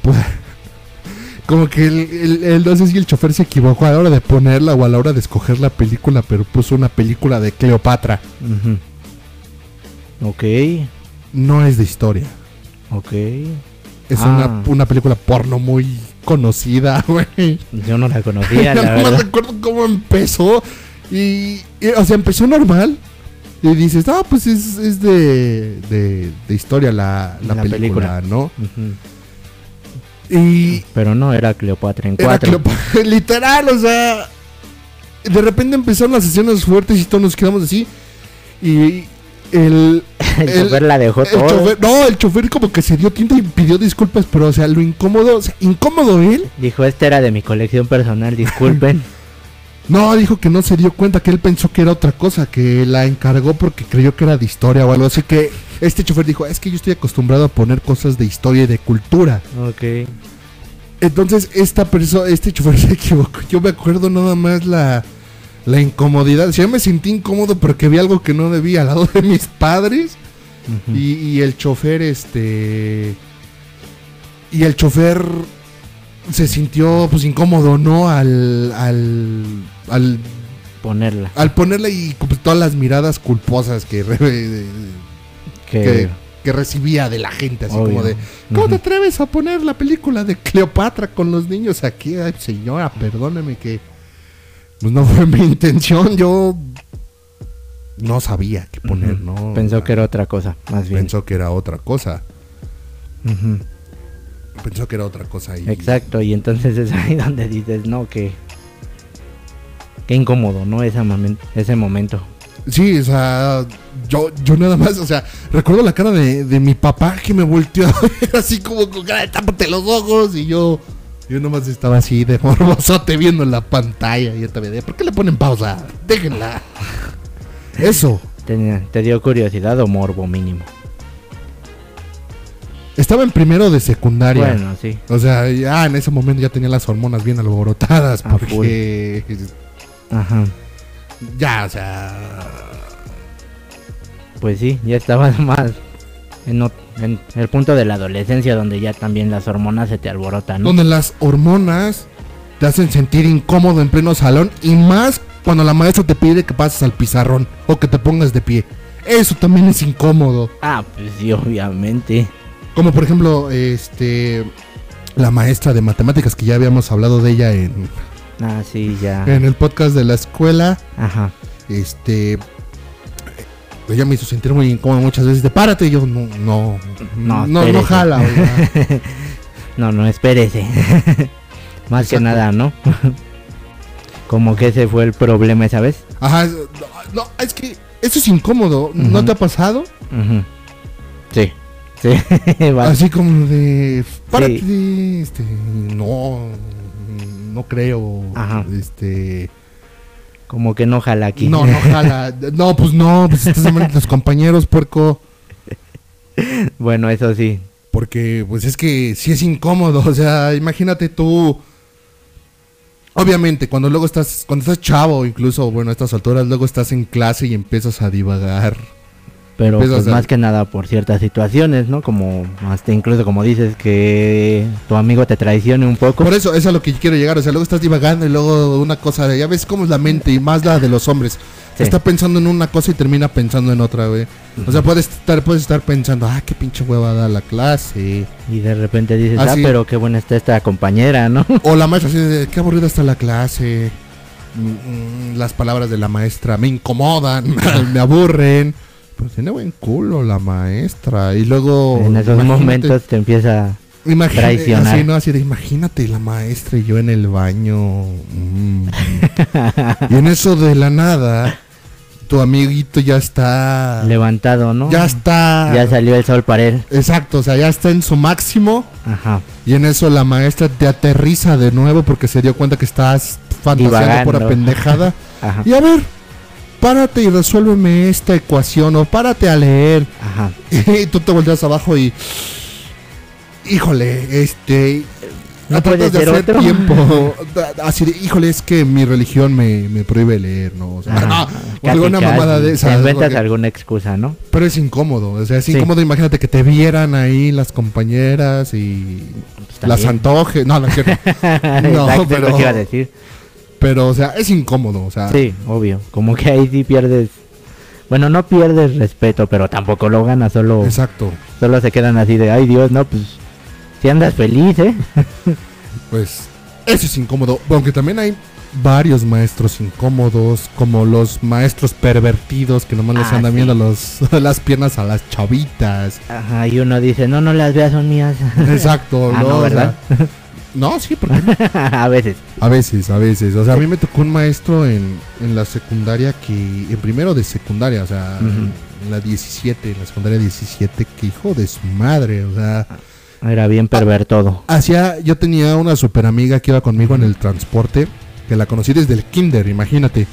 Como que el, el- el- no sé si el chofer se equivocó a la hora de ponerla o a la hora de escoger la película, pero puso una película de Cleopatra. Ujú. Ok, No es de historia. ok. Es Ah. una, una película porno muy conocida, güey. Yo no la conocía, la no me verdad. recuerdo cómo empezó. Y, y, o sea, empezó normal. Y dices, ah, pues es, es de, de, de historia la, la La película, película. ¿no? Ujú. Y Pero no, era Cleopatra en era cuatro. Cleopatra, literal, o sea, de repente empezaron las sesiones fuertes y todos nos quedamos así. Y el, El el- chofer la dejó todo. chofer, no, el chofer como que se dio tinta y pidió disculpas, pero o sea, lo incómodo, o sea, incómodo él. Dijo, este era de mi colección personal, disculpen. No, dijo que no se dio cuenta, que él pensó que era otra cosa, que la encargó porque creyó que era de historia o algo así. Que este chofer dijo, es que yo estoy acostumbrado a poner cosas de historia y de cultura. ok. Entonces, esta persona, este chofer se equivocó. Yo me acuerdo nada más la, la incomodidad. O sea, yo me sentí incómodo porque vi algo que no debía al lado de mis padres. Y, y el chofer, este. Y el chofer se sintió pues incómodo, ¿no? Al. al. Al, Ponerla. al ponerle y pues, todas las miradas culposas que, re- Que, que, que recibía de la gente, así obvio. como de. ¿Cómo te atreves a poner la película de Cleopatra con los niños aquí? Ay, señora, perdóneme que. Pues no fue mi intención, yo. No sabía qué poner. ¿no? Pensó que era otra cosa, más bien. Pensó que era otra cosa. Pensó que era otra cosa. Y... Exacto, y entonces es ahí donde dices, no, que... Qué incómodo, ¿no? Ese, momen- ese momento. Sí, o sea, yo, yo nada más, o sea, recuerdo la cara de, de mi papá que me volteó a ver así como con cara de tápate los ojos y yo, yo nomás estaba así de morbosote viendo la pantalla y yo también de, ¿por qué le ponen pausa? Déjenla. Eso, Tenía- ¿Te dio curiosidad o morbo mínimo? estaba en primero de secundaria. Bueno, sí. O sea, ya en ese momento ya tenía las hormonas bien alborotadas porque Ajá. ya, o sea, Pues sí, ya estabas más en, en el punto de la adolescencia donde ya también las hormonas se te alborotan, ¿no? donde las hormonas te hacen sentir incómodo en pleno salón y más cuando la maestra te pide que pases al pizarrón o que te pongas de pie. Eso también es incómodo. Ah, pues sí, obviamente. Como por ejemplo, este la maestra de matemáticas que ya habíamos hablado de ella en, Ah, sí, ya. en el podcast de la escuela. Ajá. Este ella me hizo sentir muy incómodo muchas veces de párate y yo no no no No, no, jala. No, no, espérese. Más que nada, ¿no? Como que ese fue el problema esa vez. Ajá, no, es que eso es incómodo, ¿no te ha pasado? Ujú. Sí. Sí. Así como de párate, este no no creo, Ajá. este Como que no jala aquí. No, no jala. No, pues no, pues estás llamando a tus compañeros, puerco. bueno, eso sí. Porque, pues es que sí es incómodo. O sea, imagínate tú. Obviamente, cuando luego estás, cuando estás chavo, incluso, bueno, a estas alturas, luego estás en clase y empiezas a divagar. Pero Pues, pues más que nada por ciertas situaciones, ¿no? Como hasta incluso como dices que tu amigo te traicione un poco. Por eso, eso es a lo que quiero llegar. O sea, luego estás divagando y luego una cosa, ya ves cómo es la mente y más la de los hombres. Sí. Está pensando en una cosa y termina pensando en otra, güey. O sea, puedes estar, puedes estar pensando, ah, qué pinche hueva da la clase. Y de repente dices, Ah, ah, sí. pero qué buena está esta compañera, ¿no? O la maestra así de, qué aburrida está la clase. Mm, mm, Las palabras de la maestra me incomodan, me aburren. Pues tiene buen culo la maestra. Y luego... en esos momentos te empieza... imagínate- traicionar. Así, ¿no? Así de, imagínate la maestra y yo en el baño. mm. y en eso de la nada, tu amiguito ya está... levantado, ¿no? Ya está... Ya salió el sol para él. Exacto, o sea, ya está en su máximo. Ajá. Y en eso la maestra te aterriza de nuevo porque se dio cuenta que estás fantaseando Divagando. pura pendejada. Ajá. y a ver, párate y resuélveme esta ecuación o párate a leer. Ajá. Y tú te volteas abajo y... Híjole, este... ¿No tratas de hacer otro? tiempo. Así de, híjole, es que mi religión me, me prohíbe leer, ¿no? O sea, Ajá. ah, o Casi, alguna casi. mamada de esas. inventas porque- alguna excusa, ¿no? Pero es incómodo, o sea, es Sí. incómodo. Imagínate que te vieran ahí las compañeras y Pues las también. antoje. No, no. No, es pero- lo que iba a decir. Pero, o sea, es incómodo, o sea. Sí, obvio. Como que ahí sí pierdes... Bueno, no pierdes respeto, pero tampoco lo ganas, solo, Exacto. solo se quedan así de, ay Dios, no, pues si andas feliz, ¿eh? Pues, eso es incómodo. Aunque también hay varios maestros incómodos, como los maestros pervertidos que nomás les Ah, andan sí. viendo los, las piernas a las chavitas. Ajá, y uno dice, no, no las veas, son mías. Exacto, Ah, ¿no? no, O sea, ¿verdad? No, sí, porque a veces. A veces, a veces. O sea, a mí me tocó un maestro en, en la secundaria que. En primero de secundaria, o sea, en la 17, en la secundaria 17, que hijo de su madre, o sea. Era bien pervertodo. Hacía. Yo tenía una super amiga que iba conmigo en el transporte, que la conocí desde el kinder, imagínate.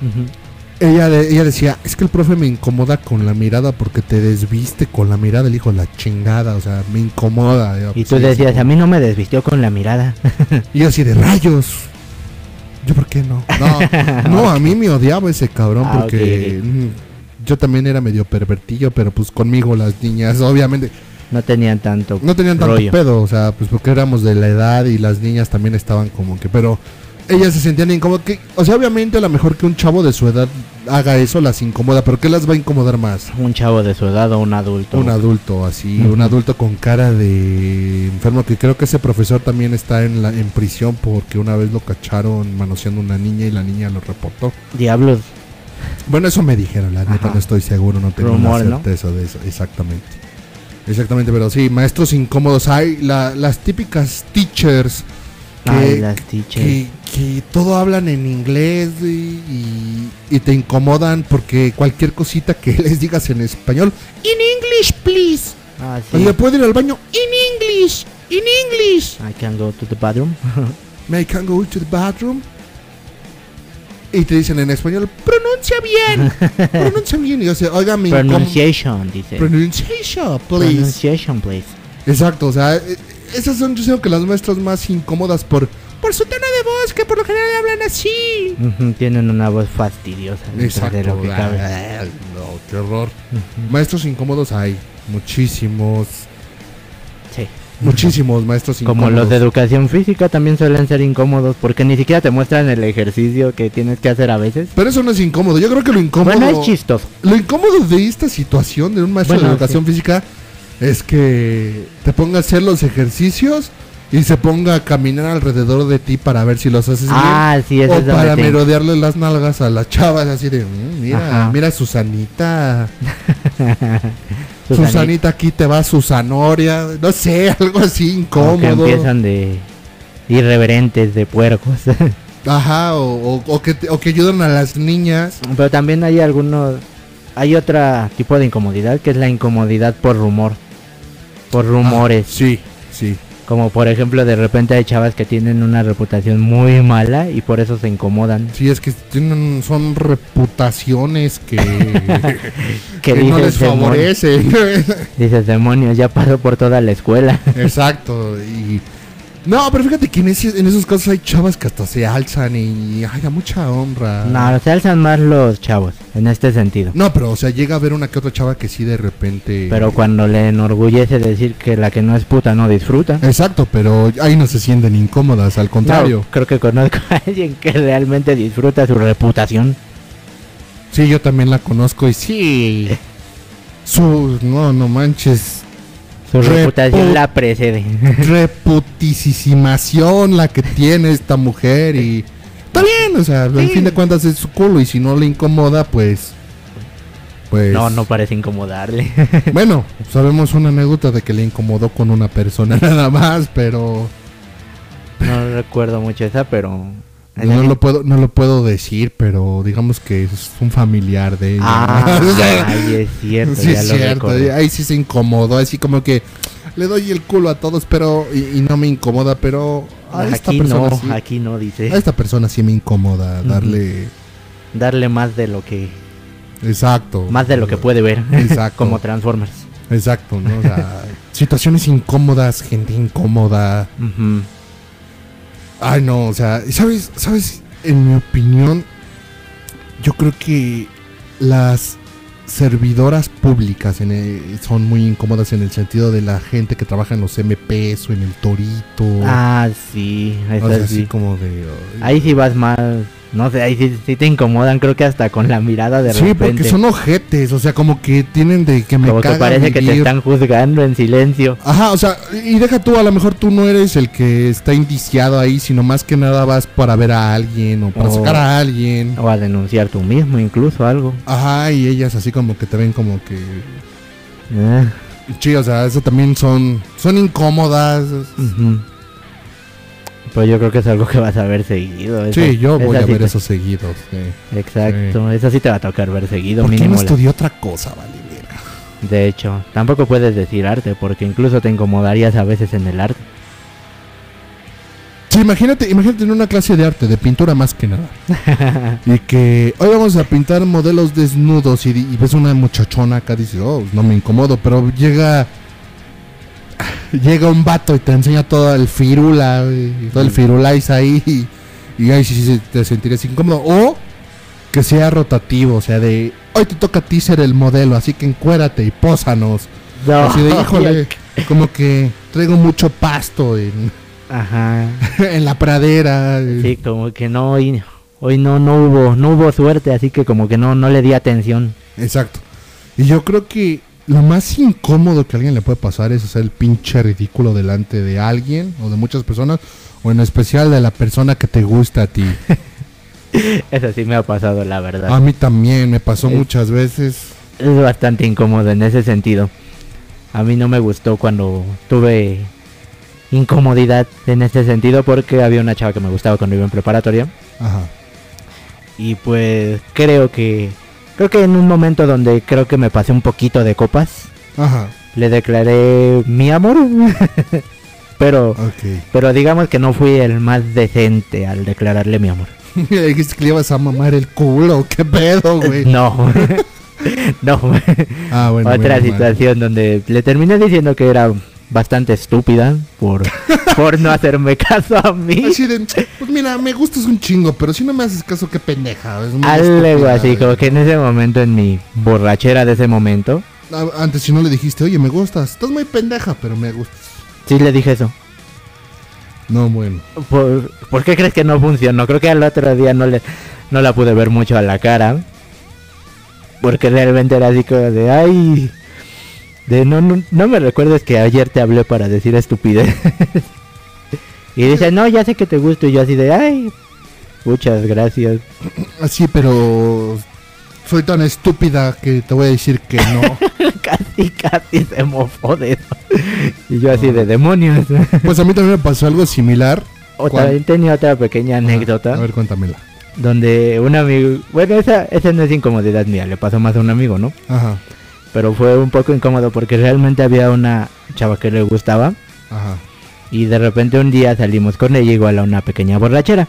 Ujú. Ella, de- ella decía: Es que el profe me incomoda con la mirada porque te desviste con la mirada, el hijo la chingada, o sea, me incomoda. Yo, Y pues, tú sí, decías, a mí no me desvistió con la mirada. Y yo así de rayos. ¿Yo por qué no? No, no a mí me odiaba ese cabrón Ah, porque mm, yo también era medio pervertillo, pero pues conmigo las niñas, obviamente, No tenían tanto no tenían tanto rollo. pedo, o sea, pues porque éramos de la edad y las niñas también estaban como que, pero ellas se sentían incómodas. Que, o sea, obviamente a lo mejor que un chavo de su edad haga eso las incomoda, pero ¿qué las va a incomodar más? Un chavo de su edad o un adulto. Un adulto así, un adulto con cara de enfermo, que creo que ese profesor también está en, la, en prisión porque una vez lo cacharon manoseando una niña y la niña lo reportó. Diablos. Bueno, eso me dijeron, la neta no estoy seguro, no tengo Rumor, certeza de eso, exactamente. Exactamente, pero sí, maestros incómodos. Hay la- las típicas teachers que, Ay, las que, que todo hablan en inglés y, y- y te incomodan porque cualquier cosita que les digas en español, in English, please. Ah, sí. ¿Le puedo ir al baño? In English, in English. I can go to the bathroom. I can go to the bathroom? Y te dicen en español, pronuncia bien, pronuncia bien. Y yo sé, oiga, mi Pronunciation, dice. Pronunciation, please. Pronunciation, please. Exacto, o sea, eh, esas son yo creo que las maestras más incómodas por, por su tono de voz, que por lo general hablan así. Tienen una voz fastidiosa. Exacto. De lo que cabe. Ah, No, qué horror. Maestros incómodos hay muchísimos, Sí. muchísimos maestros incómodos. Como los de educación física también suelen ser incómodos porque ni siquiera te muestran el ejercicio que tienes que hacer a veces. Pero eso no es incómodo. Yo creo que lo incómodo. Bueno, es chistoso. Lo incómodo de esta situación de un maestro Bueno, de educación física es que te ponga a hacer los ejercicios y se ponga a caminar alrededor de ti para ver si los haces Ah, sí, bien. eso O es para te- merodearle las nalgas a las chavas así de, "Mm, mira, Ajá. mira Susanita. Susanita. Susanita, aquí te va Susanoria. No sé, algo así Como que incómodo. empiezan de irreverentes, de puercos. Ajá, o, o- o que, te- o que ayudan a las niñas. Pero también hay algunos, hay otro tipo de incomodidad que es la incomodidad por rumor, por rumores. Ah, sí, sí. Como por ejemplo de repente hay chavas que tienen una reputación muy mala y por eso se incomodan. Sí, es que tienen, son reputaciones que, Que que no les favorecen. Dices, demonios, ya pasó por toda la escuela. Exacto. Y... No, pero fíjate que en, ese- en esos casos hay chavas que hasta se alzan y ay, a mucha honra. no, se alzan más los chavos, en este sentido. No, pero o sea, llega a ver una que otra chava que sí de repente. Pero cuando le enorgullece decir que la que no es puta no disfruta. Exacto, pero ahí no se sienten incómodas, al contrario. No, creo que conozco a alguien que realmente disfruta su reputación. Sí, yo también la conozco y sí. Su. No, no manches. Su Repu- reputación la precede. reputicimación la que tiene esta mujer y. Está bien, o sea, al Sí. fin de cuentas es su culo y si no le incomoda, pues. Pues. No, no parece incomodarle. Bueno, sabemos una anécdota de que le incomodó con una persona nada más, pero. No recuerdo mucho esa, pero... No lo puedo, no lo puedo decir, pero digamos que es un familiar de ella. Ah, O sea, ay, es cierto, sí, ya es lo cierto. Ahí sí se incomodó, así como que le doy el culo a todos, pero y, y no me incomoda, pero a esta Aquí persona no, sí, aquí no dice. a esta persona sí me incomoda darle Darle más de lo que exacto, más de lo que puede ver. Exacto. Como Transformers. exacto, ¿no? O sea, situaciones incómodas, gente incómoda. Ujú. Ay, no, o sea, ¿sabes? ¿Sabes? En mi opinión, yo creo que las servidoras públicas en el- son muy incómodas en el sentido de la gente que trabaja en los MPs o en el Torito. Ah, sí, o eso sea, así sí. como de... Ahí sí vas más, no sé, ahí sí, sí te incomodan, creo que hasta con la mirada de sí, repente. porque son ojetes, o sea, como que tienen de que me como que parece que te están juzgando en silencio. Ajá, o sea, y deja tú, a lo mejor tú no eres el que está indiciado ahí, sino más que nada vas para ver a alguien o para O- sacar a alguien. O a denunciar tú mismo, incluso algo. Ajá, y ellas así como que te ven como que... Eh, Sí, o sea, eso también son, son incómodas. ujú. Pero yo creo que es algo que vas a ver seguido. esa- Sí, yo voy a sí ver te- esos seguidos. sí. Exacto, eso sí te va a tocar ver seguido, ¿Por qué no mínimo. la- estudié otra cosa, vale? verga? De hecho, tampoco puedes decir arte, porque incluso te incomodarías a veces en el arte. Sí, imagínate, imagínate en una clase de arte, de pintura más que nada. y que hoy vamos a pintar modelos desnudos y, y ves una muchachona acá, dices, oh, no me incomodo, pero llega... Llega un vato y te enseña todo el firula, y todo el firulais ahí y, y ahí sí, sí te sentirías incómodo. O que sea rotativo, o sea, de hoy te toca a ti ser el modelo, así que encuérate y pósanos. No, Así de, híjole, como que traigo mucho pasto en, Ajá. en la pradera. Sí, como que no hoy, hoy no no hubo no hubo suerte, así que como que no no le di atención. Exacto. Y yo creo que lo más incómodo que a alguien le puede pasar es hacer el pinche ridículo delante de alguien o de muchas personas, o en especial de la persona que te gusta a ti. Eso sí me ha pasado, la verdad. A mí también me pasó Es- muchas veces. Es bastante incómodo en ese sentido. A mí no me gustó cuando tuve incomodidad en ese sentido porque había una chava que me gustaba cuando iba en preparatoria Ajá. y pues creo que creo que en un momento donde creo que me pasé un poquito de copas Ajá. le declaré mi amor. pero pero digamos que no fui el más decente al declararle mi amor. Le dijiste que le ibas a mamar el culo. ¿Qué pedo, güey? No. no. Ah, bueno. Otra situación donde le terminé diciendo que era bastante estúpida por, por no hacerme caso a mí. Así de, pues mira, me gustas un chingo, pero si no me haces caso, qué pendeja. Es Algo así, como que en ese momento, en mi borrachera de ese momento, Ah, Antes si no le dijiste, oye, me gustas. Estás muy pendeja, pero me gustas. sí le dije eso. No, bueno. ¿Por, por qué crees que no funcionó? Creo que al otro día no le no la pude ver mucho a la cara. Porque realmente era así como de, ay, De no, no, no me recuerdes que ayer te hablé para decir estupidez. y dice, no, ya sé que te gusto. Y yo así de, ay, muchas gracias. Así, pero soy tan estúpida que te voy a decir que no. casi, casi se mofó de eso. Y yo así de demonios. Pues a mí también me pasó algo similar. o también tenía otra pequeña anécdota. A ver, cuéntamela. Donde un amigo, bueno, esa, esa no es incomodidad mía, le pasó más a un amigo, ¿no? Ajá, Pero fue un poco incómodo porque realmente había una chava que le gustaba ajá. y de repente un día salimos con ella igual a una pequeña borrachera.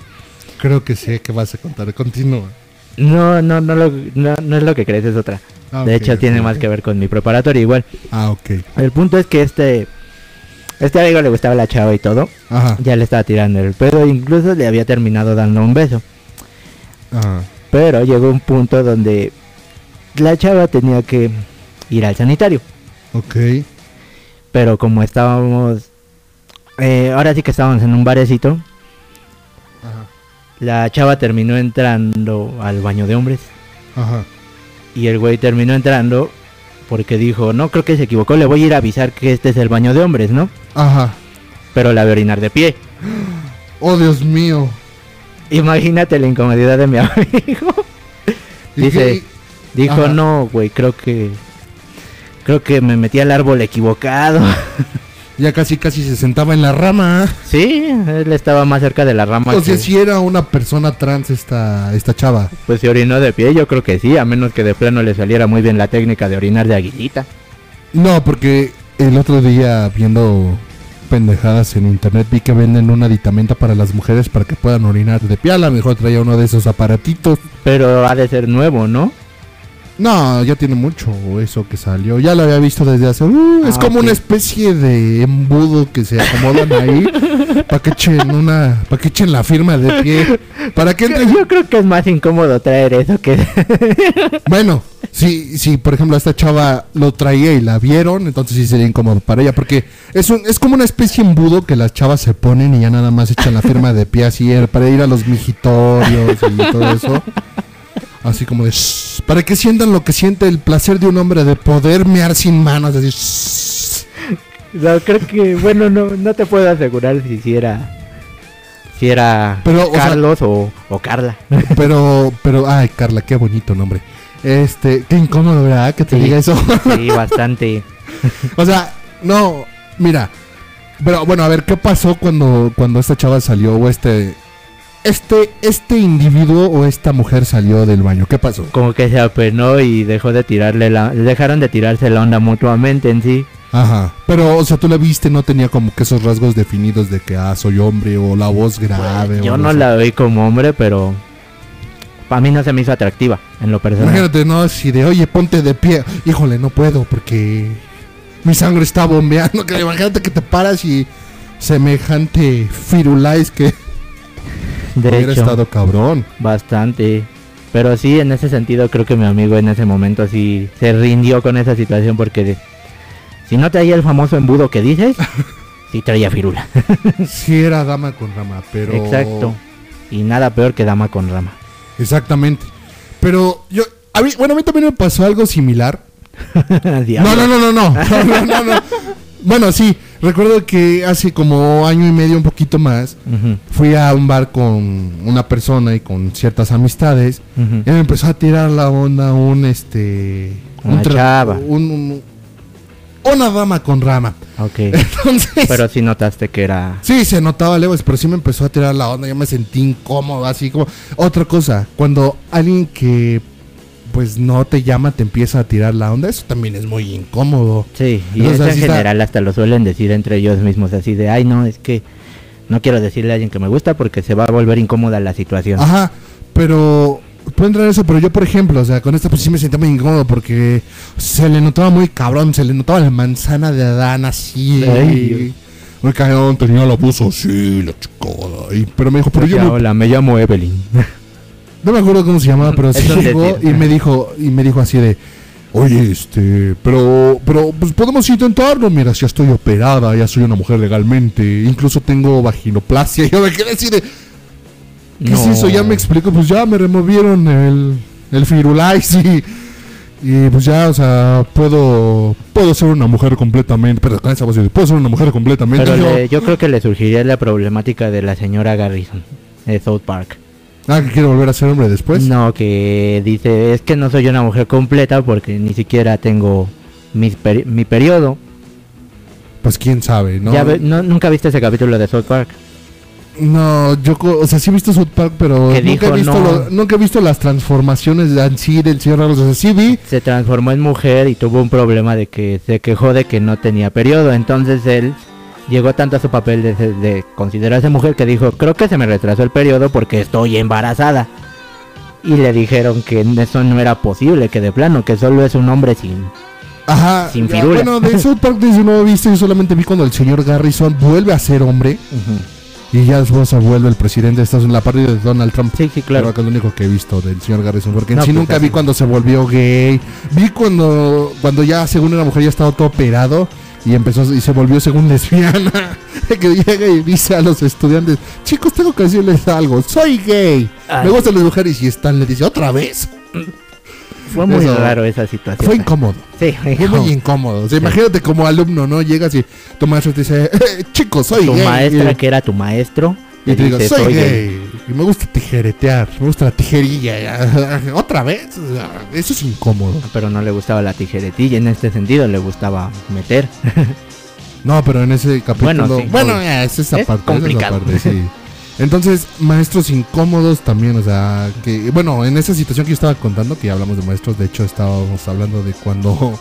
Creo que sé que vas a contar. Continúa. No, no, no, lo- no, no es lo que crees, es otra. Ah, de hecho, tiene más que ver con mi preparatoria igual. Ah, ok. El punto es que este, este amigo le gustaba la chava y todo. Ajá, Ya le estaba tirando el pedo, incluso le había terminado dando un beso. ajá. Pero llegó un punto donde la chava tenía que ir al sanitario. Ok. Pero como estábamos, eh, ahora sí que estábamos en un barecito, Ajá, la chava terminó entrando al baño de hombres. ajá. Y el güey terminó entrando porque dijo, no creo que se equivocó, le voy a ir a avisar que este es el baño de hombres, ¿no? Ajá. Pero la a orinar de pie. Oh, Dios mío. Imagínate la incomodidad de mi amigo. ¿Y Dice, dijo, Ajá. no, güey, creo que... Creo que me metí al árbol equivocado. Ya casi casi se sentaba en la rama. sí, él estaba más cerca de la rama. O sea, que- si era una persona trans esta, esta chava. Pues se orinó de pie, yo creo que sí, a menos que de plano le saliera muy bien la técnica de orinar de aguilita. No, porque el otro día viendo pendejadas en internet vi que venden un aditamento para las mujeres para que puedan orinar de pie. A lo mejor traía uno de esos aparatitos. Pero ha de ser nuevo, ¿no? No, ya tiene mucho eso que salió. Ya lo había visto desde hace... uh, es Ah, como una especie de embudo que se acomodan ahí para que echen una... Para que echen la firma de pie. Para que entre... Yo creo que es más incómodo traer eso que... Bueno, si, si por ejemplo esta chava lo traía y la vieron, entonces sí sería incómodo para ella, porque es, un, es como una especie de embudo que las chavas se ponen y ya nada más echan la firma de pie así eh, para ir a los mijitorios y todo eso. Así como de... "Shh", para que sientan lo que siente el placer de un hombre de poder mear sin manos, así... "Shh". No, creo que, bueno, no, no te puedo asegurar si, si era... Si era Pero, o sea- Carlos o, o Carla. Pero, pero, ay Carla, qué bonito nombre. Este, qué incómodo, ¿verdad? Que te Sí. diga eso. Sí, bastante. O sea, no, mira. Pero bueno, a ver, ¿qué pasó cuando, cuando esta chava salió o este este este individuo o esta mujer salió del baño? ¿Qué pasó? Como que se apenó y dejó de tirarle la... Dejaron de tirarse la onda mutuamente en sí. Ajá. Pero o sea, tú la viste, no tenía como que esos rasgos definidos de que ah, soy hombre o la voz grave. Pues, yo o no la vi como hombre, pero... Para mí no se me hizo atractiva, en lo personal. Imagínate, no, así de, "Oye, ponte de pie." Híjole, no puedo porque mi sangre está bombeando. Que imagínate que te paras y semejante firulais que De hubiera hecho, estado cabrón. bastante. Pero sí, en ese sentido creo que mi amigo en ese momento sí se rindió con esa situación porque de- si no traía el famoso embudo que dices, sí traía firula. Sí era dama con rama, pero... Exacto. Y nada peor que dama con rama. Exactamente. Pero yo... A mí, bueno, a mí también me pasó algo similar. No, no, no, no, no. No, no, no, no. Bueno, sí. Recuerdo que hace como año y medio, un poquito más, fui a un bar con una persona y con ciertas amistades. Y me empezó a tirar la onda un, este... Una un chava. un- un- una dama con rama. Ok. Entonces... Pero sí notaste que era... Sí, se notaba lejos, pero sí me empezó a tirar la onda, yo me sentí incómodo, así como... Otra cosa, cuando alguien que pues no te llama te empieza a tirar la onda, eso también es muy incómodo. Sí, y Entonces, eso en está. general hasta lo suelen decir entre ellos mismos, así de, ay no, es que no quiero decirle a alguien que me gusta porque se va a volver incómoda la situación. Ajá, pero... Puede entrar eso, pero yo por ejemplo, o sea, con esta pues sí me sentía muy incómodo porque se le notaba muy cabrón, se le notaba la manzana de Adán así. Muy cabrón, tenía la voz así, la chicada. Y, pero me dijo, pero yo me hola, me llamo Evelyn. No me acuerdo cómo se llamaba, pero sí es llegó y me dijo, y me dijo así de, oye, este, pero, pero, pues podemos intentarlo, mira, ya estoy operada, ya soy una mujer legalmente, incluso tengo vaginoplastia, y yo me quedé así de, ¿qué es No. eso? Ya me explico, pues ya me removieron el, el firulais y, Y pues ya, o sea, puedo puedo ser una mujer completamente, pero con esa voz, puedo ser una mujer completamente. Pero yo. le- yo creo que le surgiría la problemática de la señora Garrison de South Park. Ah, que quiere volver a ser hombre después. No, que dice, es que no soy una mujer completa porque ni siquiera tengo peri- mi periodo. Pues quién sabe, ¿no? Ya ve- no- ¿Nunca viste ese capítulo de South Park? No, yo, o sea, sí he visto South Park, pero nunca he, dijo, visto no. lo- nunca he visto las transformaciones de Ansi del señor Ramos. O sea, sí vi. Se transformó en mujer y tuvo un problema de que se quejó de que no tenía periodo. Entonces él llegó tanto a su papel de, de considerarse mujer que dijo, creo que se me retrasó el periodo porque estoy embarazada. Y le dijeron que eso no era posible, que de plano, que solo es un hombre sin... Ajá. Sin ya. Bueno, de South Park desde no he visto, yo solamente vi cuando el señor Garrison vuelve a ser hombre y ya después se vuelve el presidente de Estados Unidos, la parte de Donald Trump. Sí, sí, claro. Creo que es lo único que he visto del señor Garrison, porque en No, sí pues nunca así. vi cuando se volvió gay. Vi cuando cuando ya según era mujer ya estaba todo operado y empezó y se volvió según lesbiana. que llega y dice a los estudiantes, "Chicos, tengo que decirles algo, soy gay. Ay. Me gustan las mujeres" y Stan le dice, "¿Otra vez?" Fue muy Eso- raro esa situación. Fue incómodo. Sí, Fue muy incómodo. O sea, imagínate como alumno, ¿no? Llegas y tu maestro te dice, "Eh, chicos, soy tu gay. maestra que era tu maestro. Y te digo, dice, soy gay. Y me gusta tijeretear. Me gusta la tijerilla. ¿Otra vez? Eso es incómodo. Pero no le gustaba la tijeretilla, en este sentido le gustaba meter. No, pero en ese capítulo. Bueno, sí, ya, es esa Es parte. esa es esa complicado. parte, sí. Entonces, maestros incómodos también, o sea, que, bueno, en esa situación que yo estaba contando, que ya hablamos de maestros, de hecho estábamos hablando de cuando,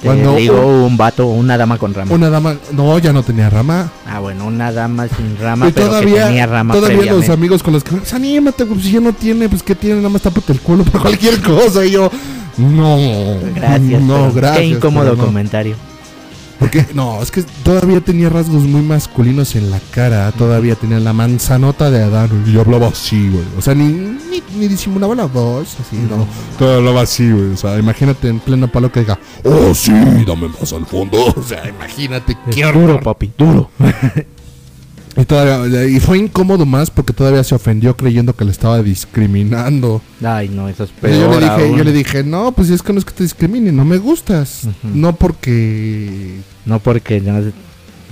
Te cuando digo un- un vato o una dama con rama. una dama, no, ya no tenía rama, Ah, bueno, una dama sin rama, y pero que todavía, tenía rama todavía los amigos con los que, pues anímate, pues si ya no tiene, pues que tiene, nada más tápate el culo por cualquier cosa, y yo, no, Gracias. no, gracias. Qué incómodo no. comentario. Porque, no, es que todavía tenía rasgos muy masculinos en la cara. Todavía tenía la manzanota de Adán. Y hablaba así, güey. O sea, ni, ni, ni disimulaba la voz. Así, no. Todo hablaba así, güey. O sea, imagínate en pleno palo que diga, oh, sí, dame más al fondo. O sea, imagínate Es qué duro, papi, duro. Y, todavía, y fue incómodo más porque todavía se ofendió creyendo que le estaba discriminando. Ay, no, eso es Y peor yo, le dije, aún. yo le dije, no, pues es que no es que te discrimine, no me gustas. No porque No porque no,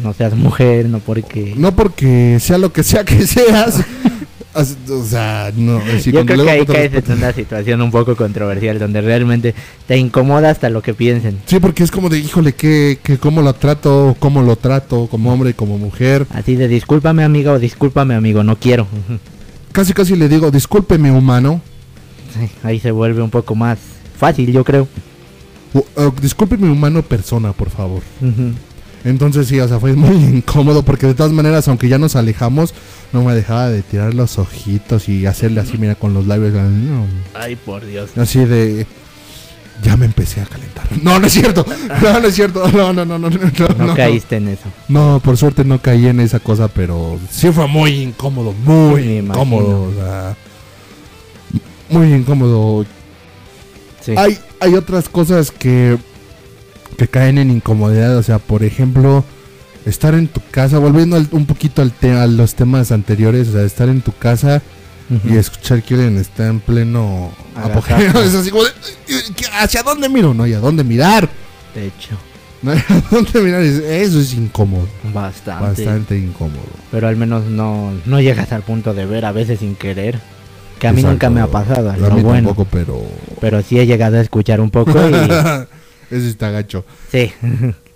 no seas mujer, no porque... No porque sea lo que sea que seas. O sea, no. así Yo creo que ahí caes en una situación un poco controversial donde realmente te incomoda hasta lo que piensen. Sí, porque es como de, híjole, que, que cómo lo trato, cómo lo trato, como hombre y como mujer. Así de discúlpame amigo o discúlpame amigo, no quiero. Casi, casi le digo, discúlpeme, humano. Sí, ahí se vuelve un poco más fácil, yo creo. O- o, discúlpeme, humano, persona, por favor. Ujú. Entonces, sí, o sea, fue muy incómodo porque de todas maneras, aunque ya nos alejamos, no me dejaba de tirar los ojitos y hacerle así, mira, con los labios. no, Ay, por Dios. Así de. Ya me empecé a calentar. No, no es cierto. No, no es cierto. No, no, no, no. No, No, no. caíste en eso. No, por suerte no caí en esa cosa, pero sí fue muy incómodo, muy Me incómodo. O sea, muy incómodo. Sí. Hay, hay otras cosas que, que caen en incomodidad. O sea, por ejemplo, estar en tu casa, volviendo al- un poquito al te- a los temas anteriores, o sea, estar en tu casa y escuchar que alguien está en pleno apogeo. Es así como de, "¿Qué- ¿hacia dónde miro? No hay a dónde mirar. De hecho, No hay a dónde mirar. Es- Eso es incómodo. bastante. Bastante incómodo. Pero al menos no, no llegas al punto de ver a veces sin querer. Que a mí Exacto. nunca me ha pasado, es A mí bueno. tampoco, pero. Pero sí he llegado a escuchar un poco y... Eso está gacho. sí.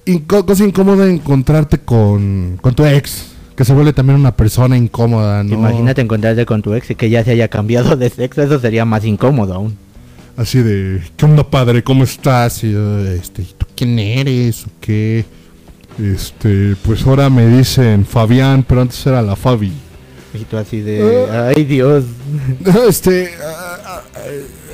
Inco- cosa incómoda encontrarte con, con tu ex. Que se vuelve también una persona incómoda, ¿no? Imagínate encontrarte con tu ex y que ya se haya cambiado de sexo, eso sería más incómodo aún. Así de, ¿qué onda, padre? ¿Cómo estás? Y, este, ¿y ¿tú quién eres? ¿O qué? Este, pues ahora me dicen Fabián, pero antes era la Fabi. Y tú así de... Ay Dios. Este, ah, ah,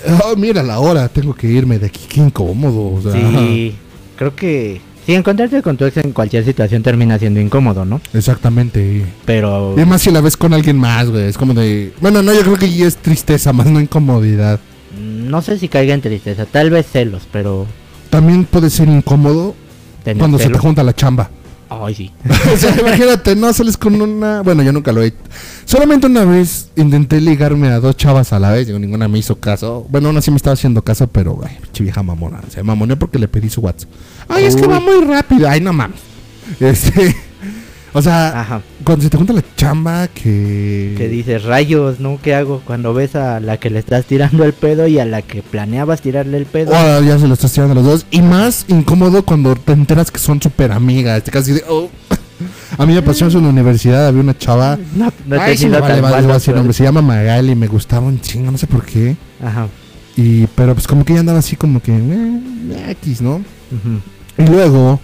ah, mira la hora, tengo que irme de aquí, qué incómodo. O sea, Sí, creo que... Sí, encontrarte con tu ex en cualquier situación termina siendo incómodo, ¿no? Exactamente. Pero... Y más si la ves con alguien más, güey. Es como de. Bueno, no, yo creo que es tristeza, más no incomodidad. No sé si caiga en tristeza, tal vez celos, pero... También puede ser incómodo cuando se te junta la chamba. Ay, sí. o sea, imagínate, no sales con una. Bueno, yo nunca lo he hecho. Solamente una vez intenté ligarme a dos chavas a la vez. Digo, ninguna me hizo caso. Bueno, una sí me estaba haciendo caso, pero, ay, pinche vieja mamona. Se mamoné porque le pedí su WhatsApp. Ay, es que va muy rápido. Ay, no mames. Este. O sea, Ajá. cuando se te junta la chamba que. Que dices, rayos, ¿no? ¿Qué hago cuando ves a la que le estás tirando el pedo y a la que planeabas tirarle el pedo? Oh, ya se lo estás tirando a los dos. Y más incómodo cuando te enteras que son súper amigas. Te casi de. oh. A mí me pasó en la universidad. Había una chava. No, no he Ay, sí, vale, tan vale, decir pedos. nombre. Se llama Magali. Me gustaba un chingo. No sé por qué. Ajá. Y, pero pues como que ella andaba así como que. eh, X, ¿no? Y luego.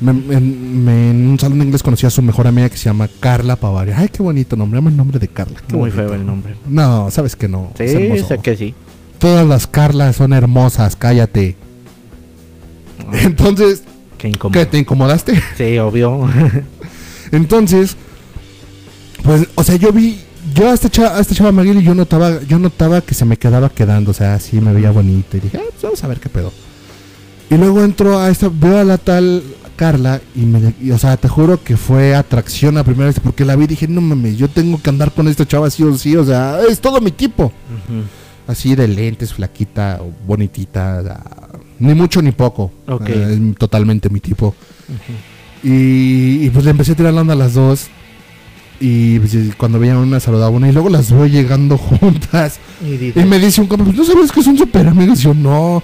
Me- en, me- en un salón de inglés conocí a su mejor amiga que se llama Carla Pavaria. Ay, qué bonito nombre. Llama el nombre de Carla. qué Muy bonito. feo el nombre. No, sabes que no. Sí, es sé que sí. Todas las Carlas son hermosas. Cállate. Ay, Entonces, Qué incómodo. ¿qué? ¿Te incomodaste? Sí, obvio. Entonces, pues, o sea, yo vi, yo a esta chava, a esta chava Maguila yo notaba, yo notaba que se me quedaba quedando, o sea, sí me veía bonito y dije, ah, pues vamos a ver qué pedo. Y luego entro a esta, veo a la tal Carla y me, y, o sea, te juro que fue atracción a primera vez porque la vi y dije, no mames, yo tengo que andar con esta chava sí o sí, o sea, es todo mi tipo. Así de lentes, flaquita, bonitita, o sea, ni mucho ni poco. Ok. Eh, es totalmente mi tipo. Y, y, pues le empecé a tirar la onda a las dos. Y pues, cuando veían una saludaba una y luego las veo llegando juntas. Y me dice un compa, pues no sabes que son súper amigos. Y yo no.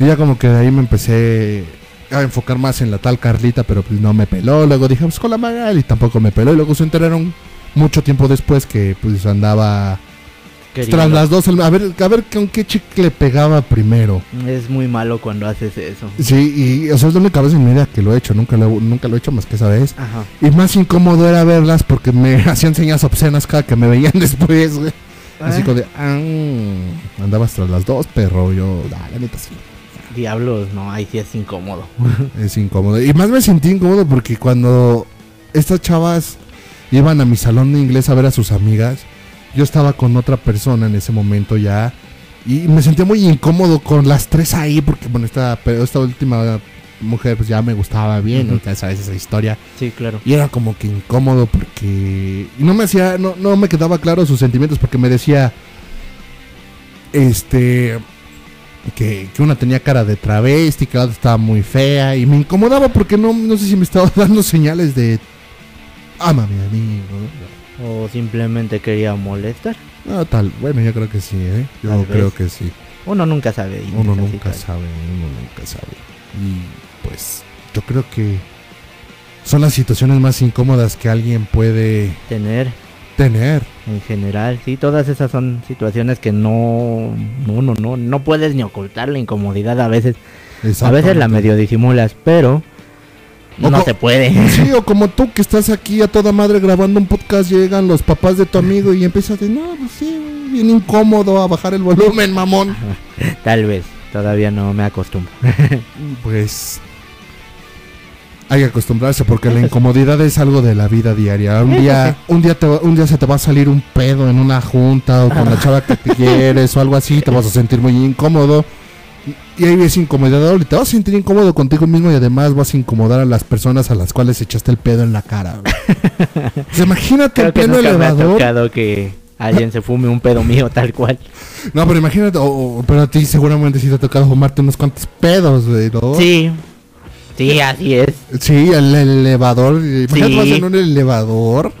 Y ya como que de ahí me empecé a enfocar más en la tal Carlita, pero pues no me peló. Luego dije, pues con la Magali tampoco me peló. Y luego se enteraron mucho tiempo después que pues andaba queriendo. tras las dos. A ver, a ver con qué chicle pegaba primero. Es muy malo cuando haces eso. Sí, y o sea, es la única vez en mi vida que lo he hecho. Nunca lo, nunca lo he hecho más que esa vez. Ajá. Y más incómodo era verlas porque me hacían señas obscenas cada que me veían después, güey. Así como de, ah, andabas tras las dos, perro. Yo, ah, la neta sí. Diablos, no, ahí sí es incómodo. Es incómodo. Y más me sentí incómodo porque cuando estas chavas iban a mi salón de inglés a ver a sus amigas, yo estaba con otra persona en ese momento ya. Y me sentía muy incómodo con las tres ahí porque, bueno, esta, pero esta última mujer pues ya me gustaba bien. Ujú. ya sabes esa historia. Sí, claro. Y era como que incómodo porque. Y no me hacía. No, no me quedaba claro sus sentimientos porque me decía. Este. Que, que una tenía cara de travesti, que la otra estaba muy fea. Y me incomodaba porque no, no sé si me estaba dando señales de. Ámame, amigo. O simplemente quería molestar. No, tal. Bueno, yo creo que sí, ¿eh? Yo Tal creo vez. que sí. Uno nunca sabe. Uno nunca sabe, uno nunca sabe. Y pues. Yo creo que. Son las situaciones más incómodas que alguien puede Tener tener. en general, sí, todas esas son situaciones que no, no, no, no, no puedes ni ocultar la incomodidad a veces. A veces la medio disimulas, pero O no se puede. Sí, o como tú que estás aquí a toda madre grabando un podcast, llegan los papás de tu amigo y empiezas de, no, pues sí, bien incómodo a bajar el volumen, mamón. Tal vez, todavía no me acostumbro. Pues hay que acostumbrarse porque la incomodidad es algo de la vida diaria. Un día, un día, te, un día se te va a salir un pedo en una junta o con la chava que te quieres o algo así, te vas a sentir muy incómodo. Y ahí es incomodidad y te vas a sentir incómodo contigo mismo y además vas a incomodar a las personas a las cuales echaste el pedo en la cara. Pues imagínate el ha elevador. tocado que alguien se fume un pedo mío tal cual. No, pero imagínate, o- o- pero a ti seguramente sí te ha tocado fumarte unos cuantos pedos, güey, ¿no? Sí, sí, así es. Sí, el elevador. Imagínate, vas en un elevador.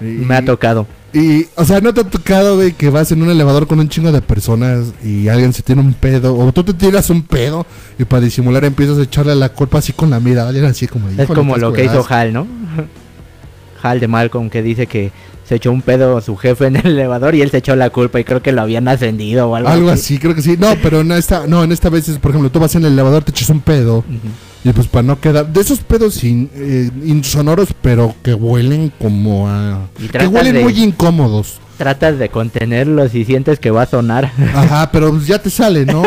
Y- Me ha tocado. Y, o sea, ¿no te ha tocado, güey, que vas en un elevador con un chingo de personas y alguien se tiene un pedo? O tú te tiras un pedo y para disimular empiezas a echarle la culpa así con la mirada. Alguien así como... Es "Híjole, como lo que hizo asco". Hal, ¿no? Hal de Malcolm que dice que se echó un pedo a su jefe en el elevador y él se echó la culpa y creo que lo habían ascendido o algo, Algo así, creo que sí. No, pero en esta, no, en esta vez es, por ejemplo, tú vas en el elevador, te echas un pedo Ujú. Y pues para no quedar... De esos pedos in- eh, insonoros, pero que huelen como a... Que huelen de- muy incómodos. Tratas de contenerlos y sientes que va a sonar. Ajá, pero pues ya te sale, ¿no?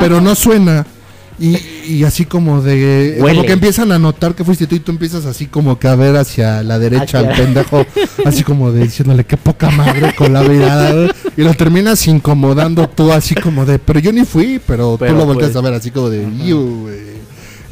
Pero no suena. Y, y así como de... Huele. Como que empiezan a notar que fuiste tú y tú empiezas así como que a ver hacia la derecha al pendejo. Así como de diciéndole qué poca madre con la mirada. Y lo terminas incomodando tú así como de... Pero yo ni fui, pero, Pero tú lo volteas pues, a ver así como de... Y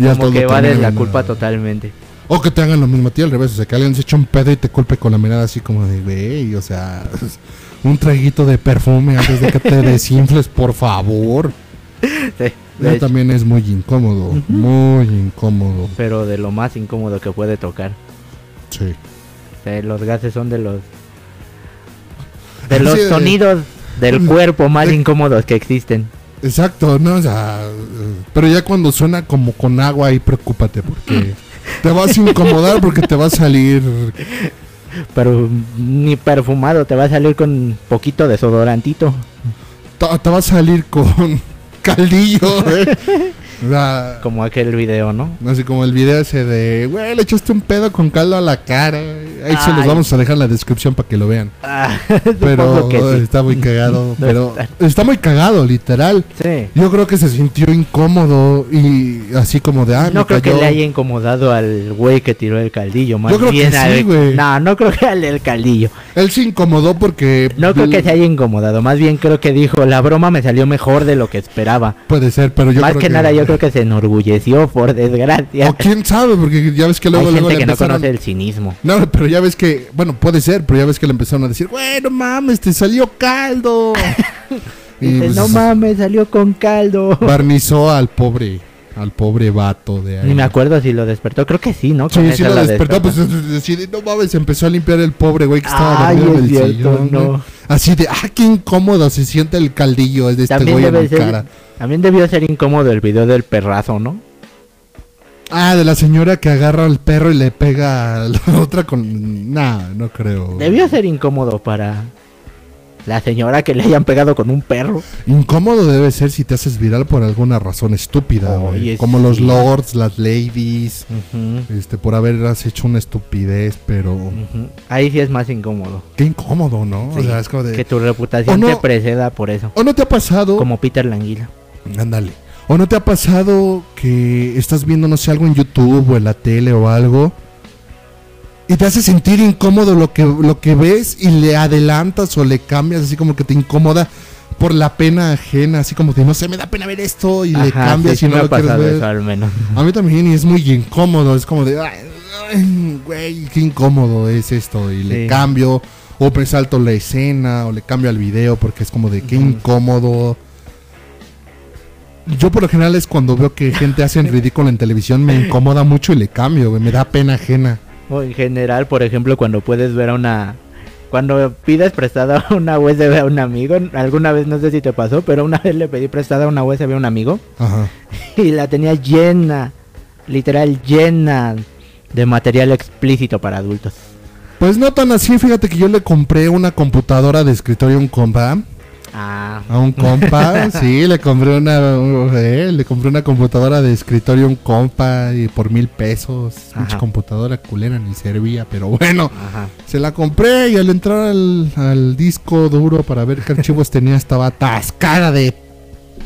ya Como que termina la culpa totalmente. O que te hagan lo mismo a ti al revés, o sea, que alguien se eche un pedo y te culpe con la mirada así como de, güey, o sea, un traguito de perfume antes de que te desinfles, por favor. Sí, Eso hecho. también es muy incómodo, muy incómodo. Pero de lo más incómodo que puede tocar. Sí. O sea, los gases son de los de los Sí, sonidos del cuerpo más incómodos que existen. Exacto, ¿no? O sea, pero ya cuando suena como con agua ahí preocúpate porque te vas a incomodar porque te va a salir Pero ni perfumado, te va a salir con poquito desodorantito. te, te va a salir con caldillo, ¿eh? Como aquel video, ¿no? así como el video ese de, güey, le echaste un pedo con caldo a la cara. Ahí se los vamos a dejar en la descripción para que lo vean. Ah, Pero que sí. está muy cagado, pero está. muy cagado, literal. Sí. Yo creo que se sintió incómodo y así como de, ah, no me creo que le haya incomodado al güey que tiró el caldillo, más Yo creo que sí, güey. No, no creo que al del caldillo. Él se incomodó porque... No creo que se haya incomodado, más bien creo que dijo, la broma me salió mejor de lo que esperaba. Puede ser, pero yo más creo que, nada yo creo que se enorgulleció, por desgracia. O quién sabe, porque ya ves que luego, Hay luego gente le que no empezaron... conoce el cinismo. No, pero ya ves que, bueno, puede ser, pero ya ves que le empezaron a decir, bueno, mames, te salió caldo. y pues, no mames, salió con caldo. barnizó al pobre, al pobre vato de ahí. Ni me acuerdo si lo despertó, creo que sí, ¿no? Con Sí, sí lo la despertó, pues así de, no mames, empezó a limpiar el pobre güey que estaba Ay, dormido en el cierto, sillón, no. güey. Así de, ah, qué incómodo se siente el caldillo de este También, güey en ser- cara. también debió ser incómodo el video del perrazo, ¿no? Ah, de la señora que agarra al perro y le pega a la otra con... Nah, no creo. Debió ser incómodo para la señora que le hayan pegado con un perro. Incómodo debe ser si te haces viral por alguna razón estúpida, Como los lords, las ladies, este, por haberlas hecho una estupidez, pero... Ahí sí es más incómodo. Qué incómodo, ¿no? Sí, O sea, es como de... Que tu reputación no- te preceda por eso. ¿O no te ha pasado? Como Peter Languila. Ándale. ¿O no te ha pasado que estás viendo, no sé, algo en YouTube o en la tele o algo? Y te hace sentir incómodo lo que, lo que ves y le adelantas o le cambias, así como que te incomoda por la pena ajena, así como que no sé, me da pena ver esto y le cambias sí, y no me lo ha quieres ver. eso al menos. A mí también y es muy incómodo, es como de, "Ay, güey, qué incómodo es esto y le cambio o me salto la escena o le cambio al video porque es como de qué incómodo. Yo por lo general es cuando veo que gente hace en ridículo en televisión me incomoda mucho y le cambio, güey, me da pena ajena. O en general, por ejemplo, cuando puedes ver a una... Cuando pides prestada una USB a un amigo, alguna vez no sé si te pasó, pero una vez le pedí prestada una USB a un amigo Ajá. y la tenía llena, literal llena de material explícito para adultos. Pues no tan así, fíjate que yo le compré una computadora de escritorio a un compa. Ah, A un compa, sí, le compré una, eh, le compré una computadora de escritorio a un compa y por mil pesos. Ajá. computadora culera ni servía, pero bueno, ajá. se la compré y al entrar al, al disco duro para ver qué archivos tenía estaba atascada de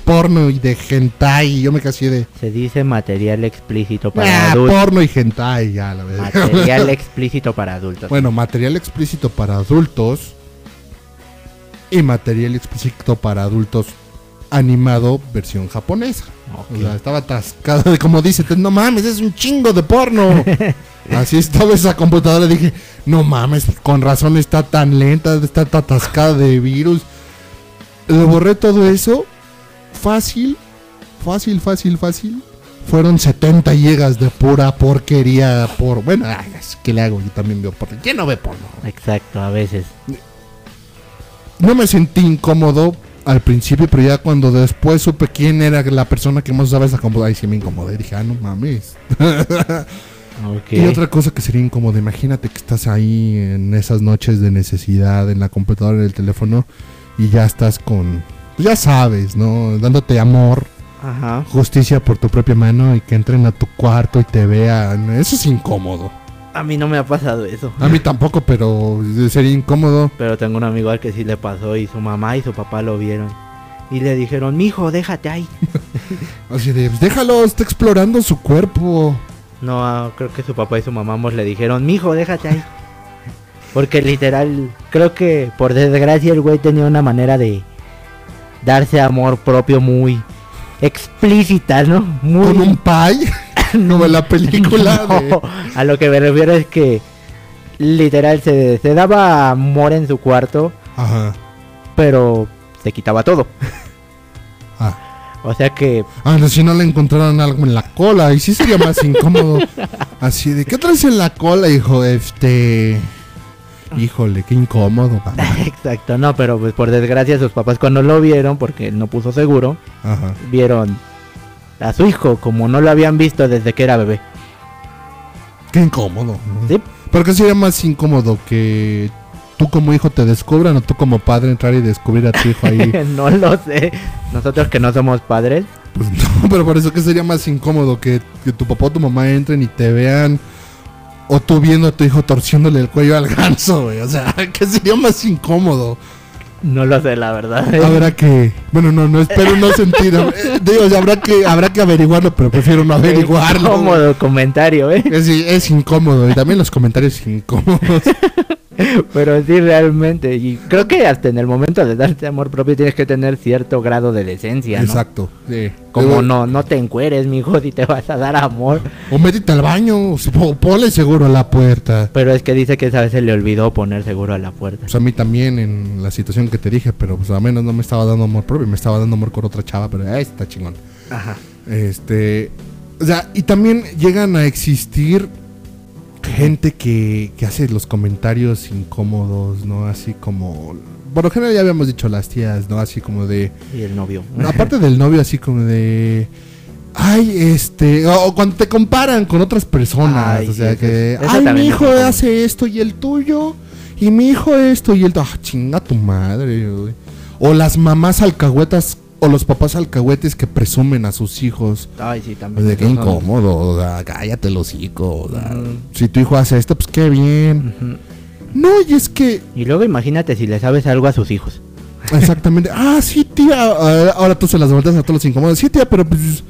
porno y de hentai. Y yo me casé de Se dice material explícito para ah, adultos. porno y hentai, ya la verdad. Material explícito para adultos. Bueno, material explícito para adultos y material explícito para adultos animado versión japonesa. Ok. O sea, estaba atascada de como dice, no mames, es un chingo de porno. Así estaba esa computadora, dije, no mames, con razón está tan lenta, está tan atascada de virus. Le borré todo eso, fácil, fácil, fácil, fácil. Fueron 70 gigas de pura porquería por... Bueno, ay, ¿qué le hago? Yo también veo porno. ¿Quién no ve porno? Exacto, a veces. No me sentí incómodo al principio, pero ya cuando después supe quién era la persona que más usaba esa computadora, ahí sí me incomodé. Dije, ah, no mames. Ok. Y otra cosa que sería incómodo, imagínate que estás ahí en esas noches de necesidad, en la computadora, en el teléfono, y ya estás con, pues ya sabes, ¿no? Dándote amor, Ajá. justicia por tu propia mano y que entren a tu cuarto y te vean. Eso es incómodo. A mí no me ha pasado eso. A mí tampoco, pero sería incómodo. Pero tengo un amigo al que sí le pasó y su mamá y su papá lo vieron. Y le dijeron, mijo, déjate ahí. Así de, "Pues déjalo, está explorando su cuerpo. No, ah, creo que su papá y su mamá ambos le dijeron, mijo, déjate ahí. Porque literal, creo que por desgracia el güey tenía una manera de darse amor propio muy explícita, ¿no? Con un Muy, pie. Como en la película. No, de- a lo que me refiero es que literal se, se daba amor en su cuarto, Ajá. pero se quitaba todo. Ah. O sea que Ah, no, si no le encontraron algo en la cola. Y sí sería más incómodo. Así de, ¿qué traes en la cola, hijo? Este. Híjole, qué incómodo. Exacto, no, pero pues por desgracia sus papás cuando lo vieron, porque no puso seguro, Ajá. vieron a su hijo como no lo habían visto desde que era bebé. Qué incómodo. Sí, ¿Por qué sería más incómodo que tú como hijo te descubran o tú como padre entrar y descubrir a tu hijo ahí? no lo sé. Nosotros que no somos padres, Pues no, pero por eso que sería más incómodo que, que tu papá o tu mamá entren y te vean. O tú viendo a tu hijo torciéndole el cuello al ganso, güey. O sea, que sería más incómodo. No lo sé la verdad. Habrá que. Bueno, no, no espero no sentir. eh, Digo, habrá que, habrá que averiguarlo, pero prefiero no averiguarlo. güey. Cómodo comentario, ¿eh? Es, es incómodo. Y también los comentarios incómodos. Pero sí, realmente. Y creo que hasta en el momento de darte amor propio tienes que tener cierto grado de decencia, ¿no? Exacto. sí. Como no, no te encueres, mijo, si te vas a dar amor. O métete al baño. O, ponle seguro a la puerta. Pero es que dice que esa vez se le olvidó poner seguro a la puerta. Pues a mí también en la situación que te dije, pero pues a menos no me estaba dando amor propio, me estaba dando amor con otra chava, pero ahí está chingón. Ajá. Este, o sea, y también llegan a existir gente que, que hace los comentarios incómodos, ¿no? Así como, por lo general ya habíamos dicho las tías, ¿no? Así como de, Y el novio. aparte del novio, así como de... Ay, este, o, o cuando te comparan con otras personas, Ay, o sea que, ay, mi es hijo hace esto y el tuyo, y mi hijo esto y el, ah, chinga tu madre, güey. O las mamás alcahuetas, o los papás alcahuetes que presumen a sus hijos. Ay, sí, también. De son- incómodo, o sea, cállate el hocico, o sea, Ujú. si tu hijo hace esto, pues qué bien. No, y es que, Y luego imagínate si le sabes algo a sus hijos. exactamente, ah, sí, tía, ah, ahora tú se las vueltas a todos los incómodos, sí, tía, pero pues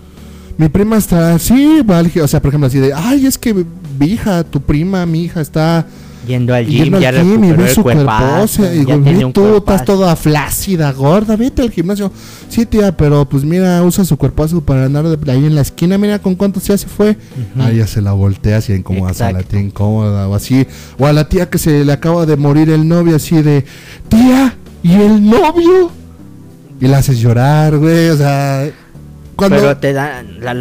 mi prima está, sí, va al gi- o sea, por ejemplo, así de, ay, es que mi hija, tu prima, mi hija está Yendo al gym, yendo ya al gym y ve el su cuerpazo, cuerpo, y ya digo, tiene "Ve un tú estás cuerpazo". toda flácida, gorda, vete al gimnasio. Sí, tía, pero pues mira, usa su cuerpazo para andar de- ahí en la esquina, mira con cuánto se hace fue. Ujú. Ahí ya se la voltea así incomodas a la tía incómoda o así. O a la tía que se le acaba de morir el novio así de, tía, ¿y el novio? Y la haces llorar, güey, o sea... Cuando... Pero te dan. la-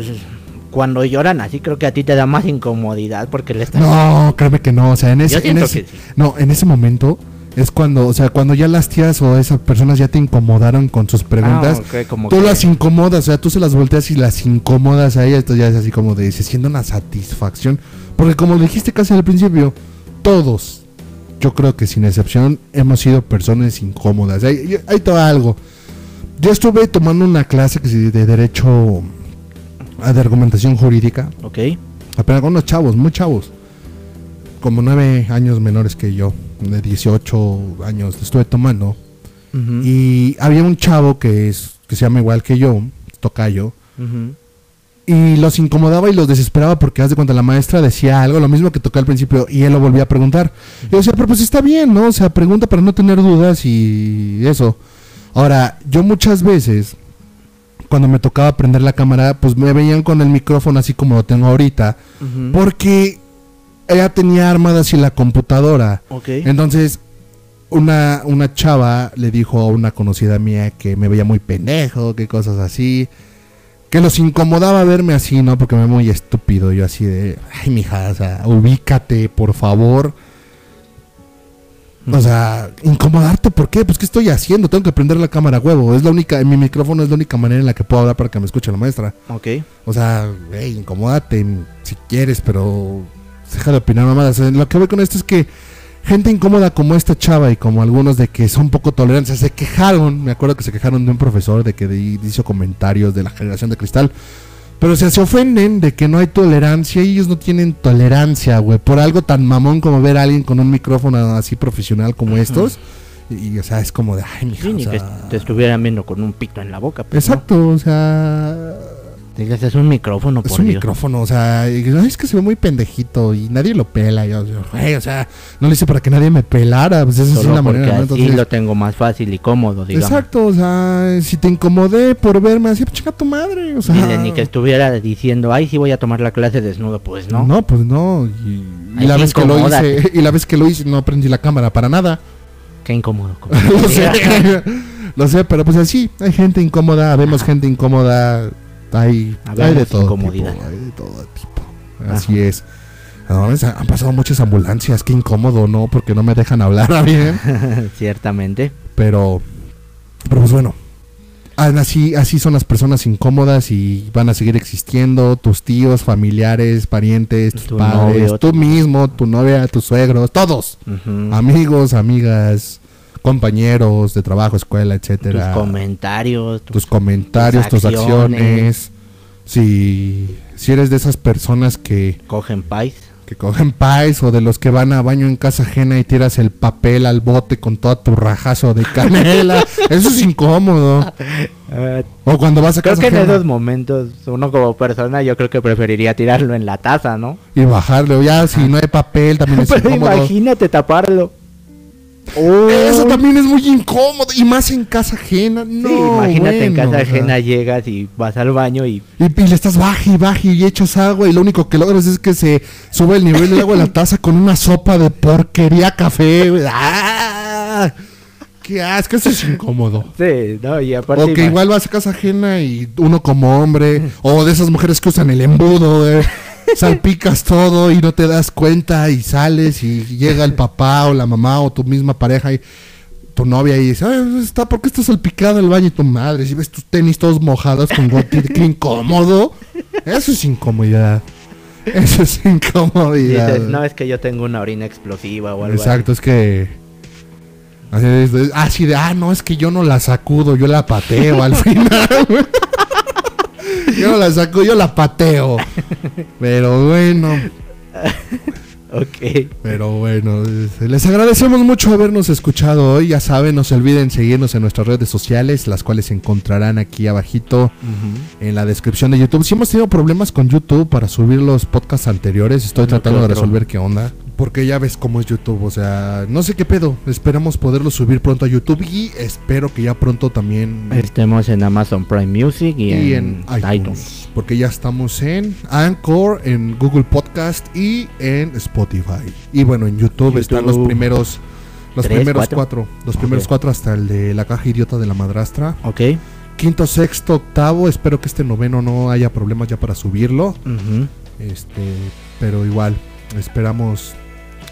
cuando lloran así, creo que a ti te da más incomodidad porque le estás. No, créeme que no, o sea, en ese, en ese- sí. no, en ese momento es cuando, o sea, cuando ya las tías o esas personas ya te incomodaron con sus preguntas, Ah, como tú que- las incomodas, o sea, tú se las volteas y las incomodas a ellas, esto ya es así como de, se siente una satisfacción, porque como dijiste casi al principio, todos, yo creo que sin excepción, hemos sido personas incómodas. Ahí te va algo. Yo estuve tomando una clase que de derecho, de argumentación jurídica, Ok. Apenas con unos chavos, muy chavos. Como nueve años menores que yo. De 18 años estuve tomando. Y había un chavo que es que se llama igual que yo, Tocayo. ujú. Y los incomodaba y los desesperaba porque haz de cuenta la maestra decía algo, lo mismo que tocó al principio, y él lo volvía a preguntar. Y yo decía, pero pues está bien, ¿no? O sea, pregunta para no tener dudas y eso. Ahora, yo muchas veces, cuando me tocaba prender la cámara, pues me veían con el micrófono así como lo tengo ahorita. Porque ella tenía armada así la computadora. Ok. Entonces, una, una chava le dijo a una conocida mía que me veía muy pendejo, que cosas así. Que los incomodaba verme así, ¿no? Porque me veía muy estúpido. Yo así de, ay, mija, o sea, ubícate, por favor. O sea, incomodarte, ¿por qué? Pues, ¿qué estoy haciendo? Tengo que prender la cámara, huevo. Es la única, mi micrófono es la única manera en la que puedo hablar para que me escuche la maestra. Ok. O sea, güey, incomódate si quieres, pero deja de opinar mamadas. O sea, Lo que veo con esto es que gente incómoda como esta chava y como algunos de que son poco tolerantes, se quejaron, me acuerdo que se quejaron de un profesor de que hizo comentarios de la generación de cristal. Pero o sea, se ofenden de que no hay tolerancia y ellos no tienen tolerancia, güey, por algo tan mamón como ver a alguien con un micrófono así profesional como estos. Y, y, o sea, es como de, ay, mija, Sí, o ni que te estuvieran viendo con un pito en la boca. pues, ¿no? Exacto, o sea, Dices, es un micrófono, Es por un Dios. micrófono, o sea, y, "Ay, es que se ve muy pendejito y nadie lo pela. Yo, yo, güey, o sea, no lo hice para que nadie me pelara, pues esa es la porque manera, ¿no? así Entonces, lo tengo más fácil y cómodo, digamos. exacto, o sea, si te incomodé por verme así, pues chica tu madre, o sea. Dile, ni que estuviera diciendo, ay, sí voy a tomar la clase desnudo, pues no. No, pues no. Y, y Ay, la qué vez que lo hice, y la vez que lo hice no prendí la cámara para nada. Qué incómodo. lo sé, lo sé, pero pues así, hay gente incómoda, vemos gente incómoda, hay, hay de todo incomodidad. tipo, hay de todo tipo. Así es. No, han pasado muchas ambulancias, qué incómodo, ¿no? Porque no me dejan hablar bien. Ciertamente. Pero, pero pues bueno. Así, así son las personas incómodas y van a seguir existiendo. Tus tíos, familiares, parientes, tus Tu padres, novio, tú mismo, tu novia, tus suegros, todos. Amigos, amigas, compañeros de trabajo, escuela, Tus etcétera. comentarios. tus comentarios, tus tus acciones. acciones. Si, si eres de esas personas que, Cogen pais. que cogen pais o de los que van a baño en casa ajena y tiras el papel al bote con toda tu rajazo de canela, eso es incómodo. O cuando vas a creo casa que en esos momentos, uno como persona, yo creo que preferiría tirarlo en la taza, ¿no? y bajarle, o ya si no hay papel también es Pero incómodo. imagínate taparlo. Eso también es muy incómodo y más en casa ajena. No, Sí, imagínate en casa o sea. ajena llegas y vas al baño y Y, y le estás baje y baje y echas agua y lo único que logras es que se sube el nivel del agua de la taza con una sopa de porquería café. ¡Ah! ¡Qué asco! Eso es incómodo. sí, no, y aparte O que igual vas a casa ajena y uno como hombre, o de esas mujeres que usan el embudo, güey, salpicas todo y no te das cuenta y sales y llega el papá o la mamá o tu misma pareja y tu novia y dice, Ay, está, ¿por qué está salpicado el baño y tu madre? Si ves tus tenis todos mojados con gotitas, qué incómodo. Eso es incomodidad. Eso es incomodidad. dices, no es que yo tengo una orina explosiva o algo Exacto, es que. Así así de, ah, no, es que yo no la sacudo, yo la pateo al final. yo no la sacudo, yo la pateo. Pero bueno. Ok. pero bueno, eh, les agradecemos mucho habernos escuchado hoy. Ya saben, no se olviden seguirnos en nuestras redes sociales, las cuales se encontrarán aquí abajito en la descripción de YouTube. Si hemos tenido problemas con YouTube para subir los podcasts anteriores, estoy tratando de resolver qué onda. Porque ya ves cómo es YouTube, o sea, no sé qué pedo. Esperamos poderlo subir pronto a YouTube y espero que ya pronto también Estemos en Amazon Prime Music y, y en, en iTunes, iTunes. Porque ya estamos en Anchor, en Google Podcast y en Spotify. Y bueno, en YouTube, están los primeros los ¿Tres, primeros cuatro? cuatro, los primeros cuatro hasta el de la caja idiota de la madrastra. Ok. Quinto, sexto, octavo, espero que este noveno no haya problemas ya para subirlo. Este, pero igual, esperamos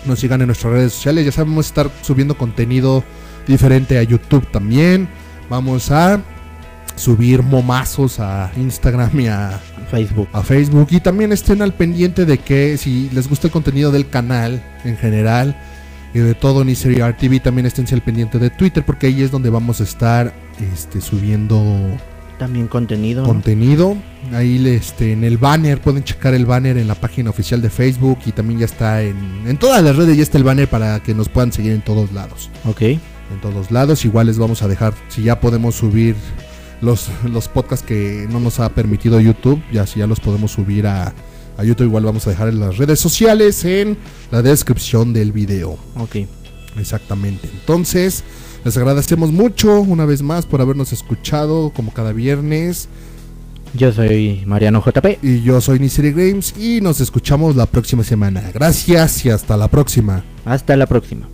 nos sigan en nuestras redes sociales. Ya sabemos estar subiendo contenido diferente a YouTube también. Vamos a subir momazos a Instagram y a, Facebook. a Facebook. Y también estén al pendiente de que si les gusta el contenido del canal en general y de todo Nisery TV, también estén al pendiente de Twitter porque ahí es donde vamos a estar este, subiendo También contenido. ¿no? contenido. Ahí este, en el banner, pueden checar el banner en la página oficial de Facebook y también ya está en, en todas las redes, ya está el banner para que nos puedan seguir en todos lados. ok. En todos lados, igual les vamos a dejar, si ya podemos subir los, los podcasts que no nos ha permitido YouTube, ya si ya los podemos subir a, a YouTube, igual vamos a dejar en las redes sociales en la descripción del video. Ok. Exactamente. Entonces, les agradecemos mucho una vez más por habernos escuchado como cada viernes. Yo soy Mariano JP. Y yo soy Nisiri Games y nos escuchamos la próxima semana. Gracias y hasta la próxima. Hasta la próxima.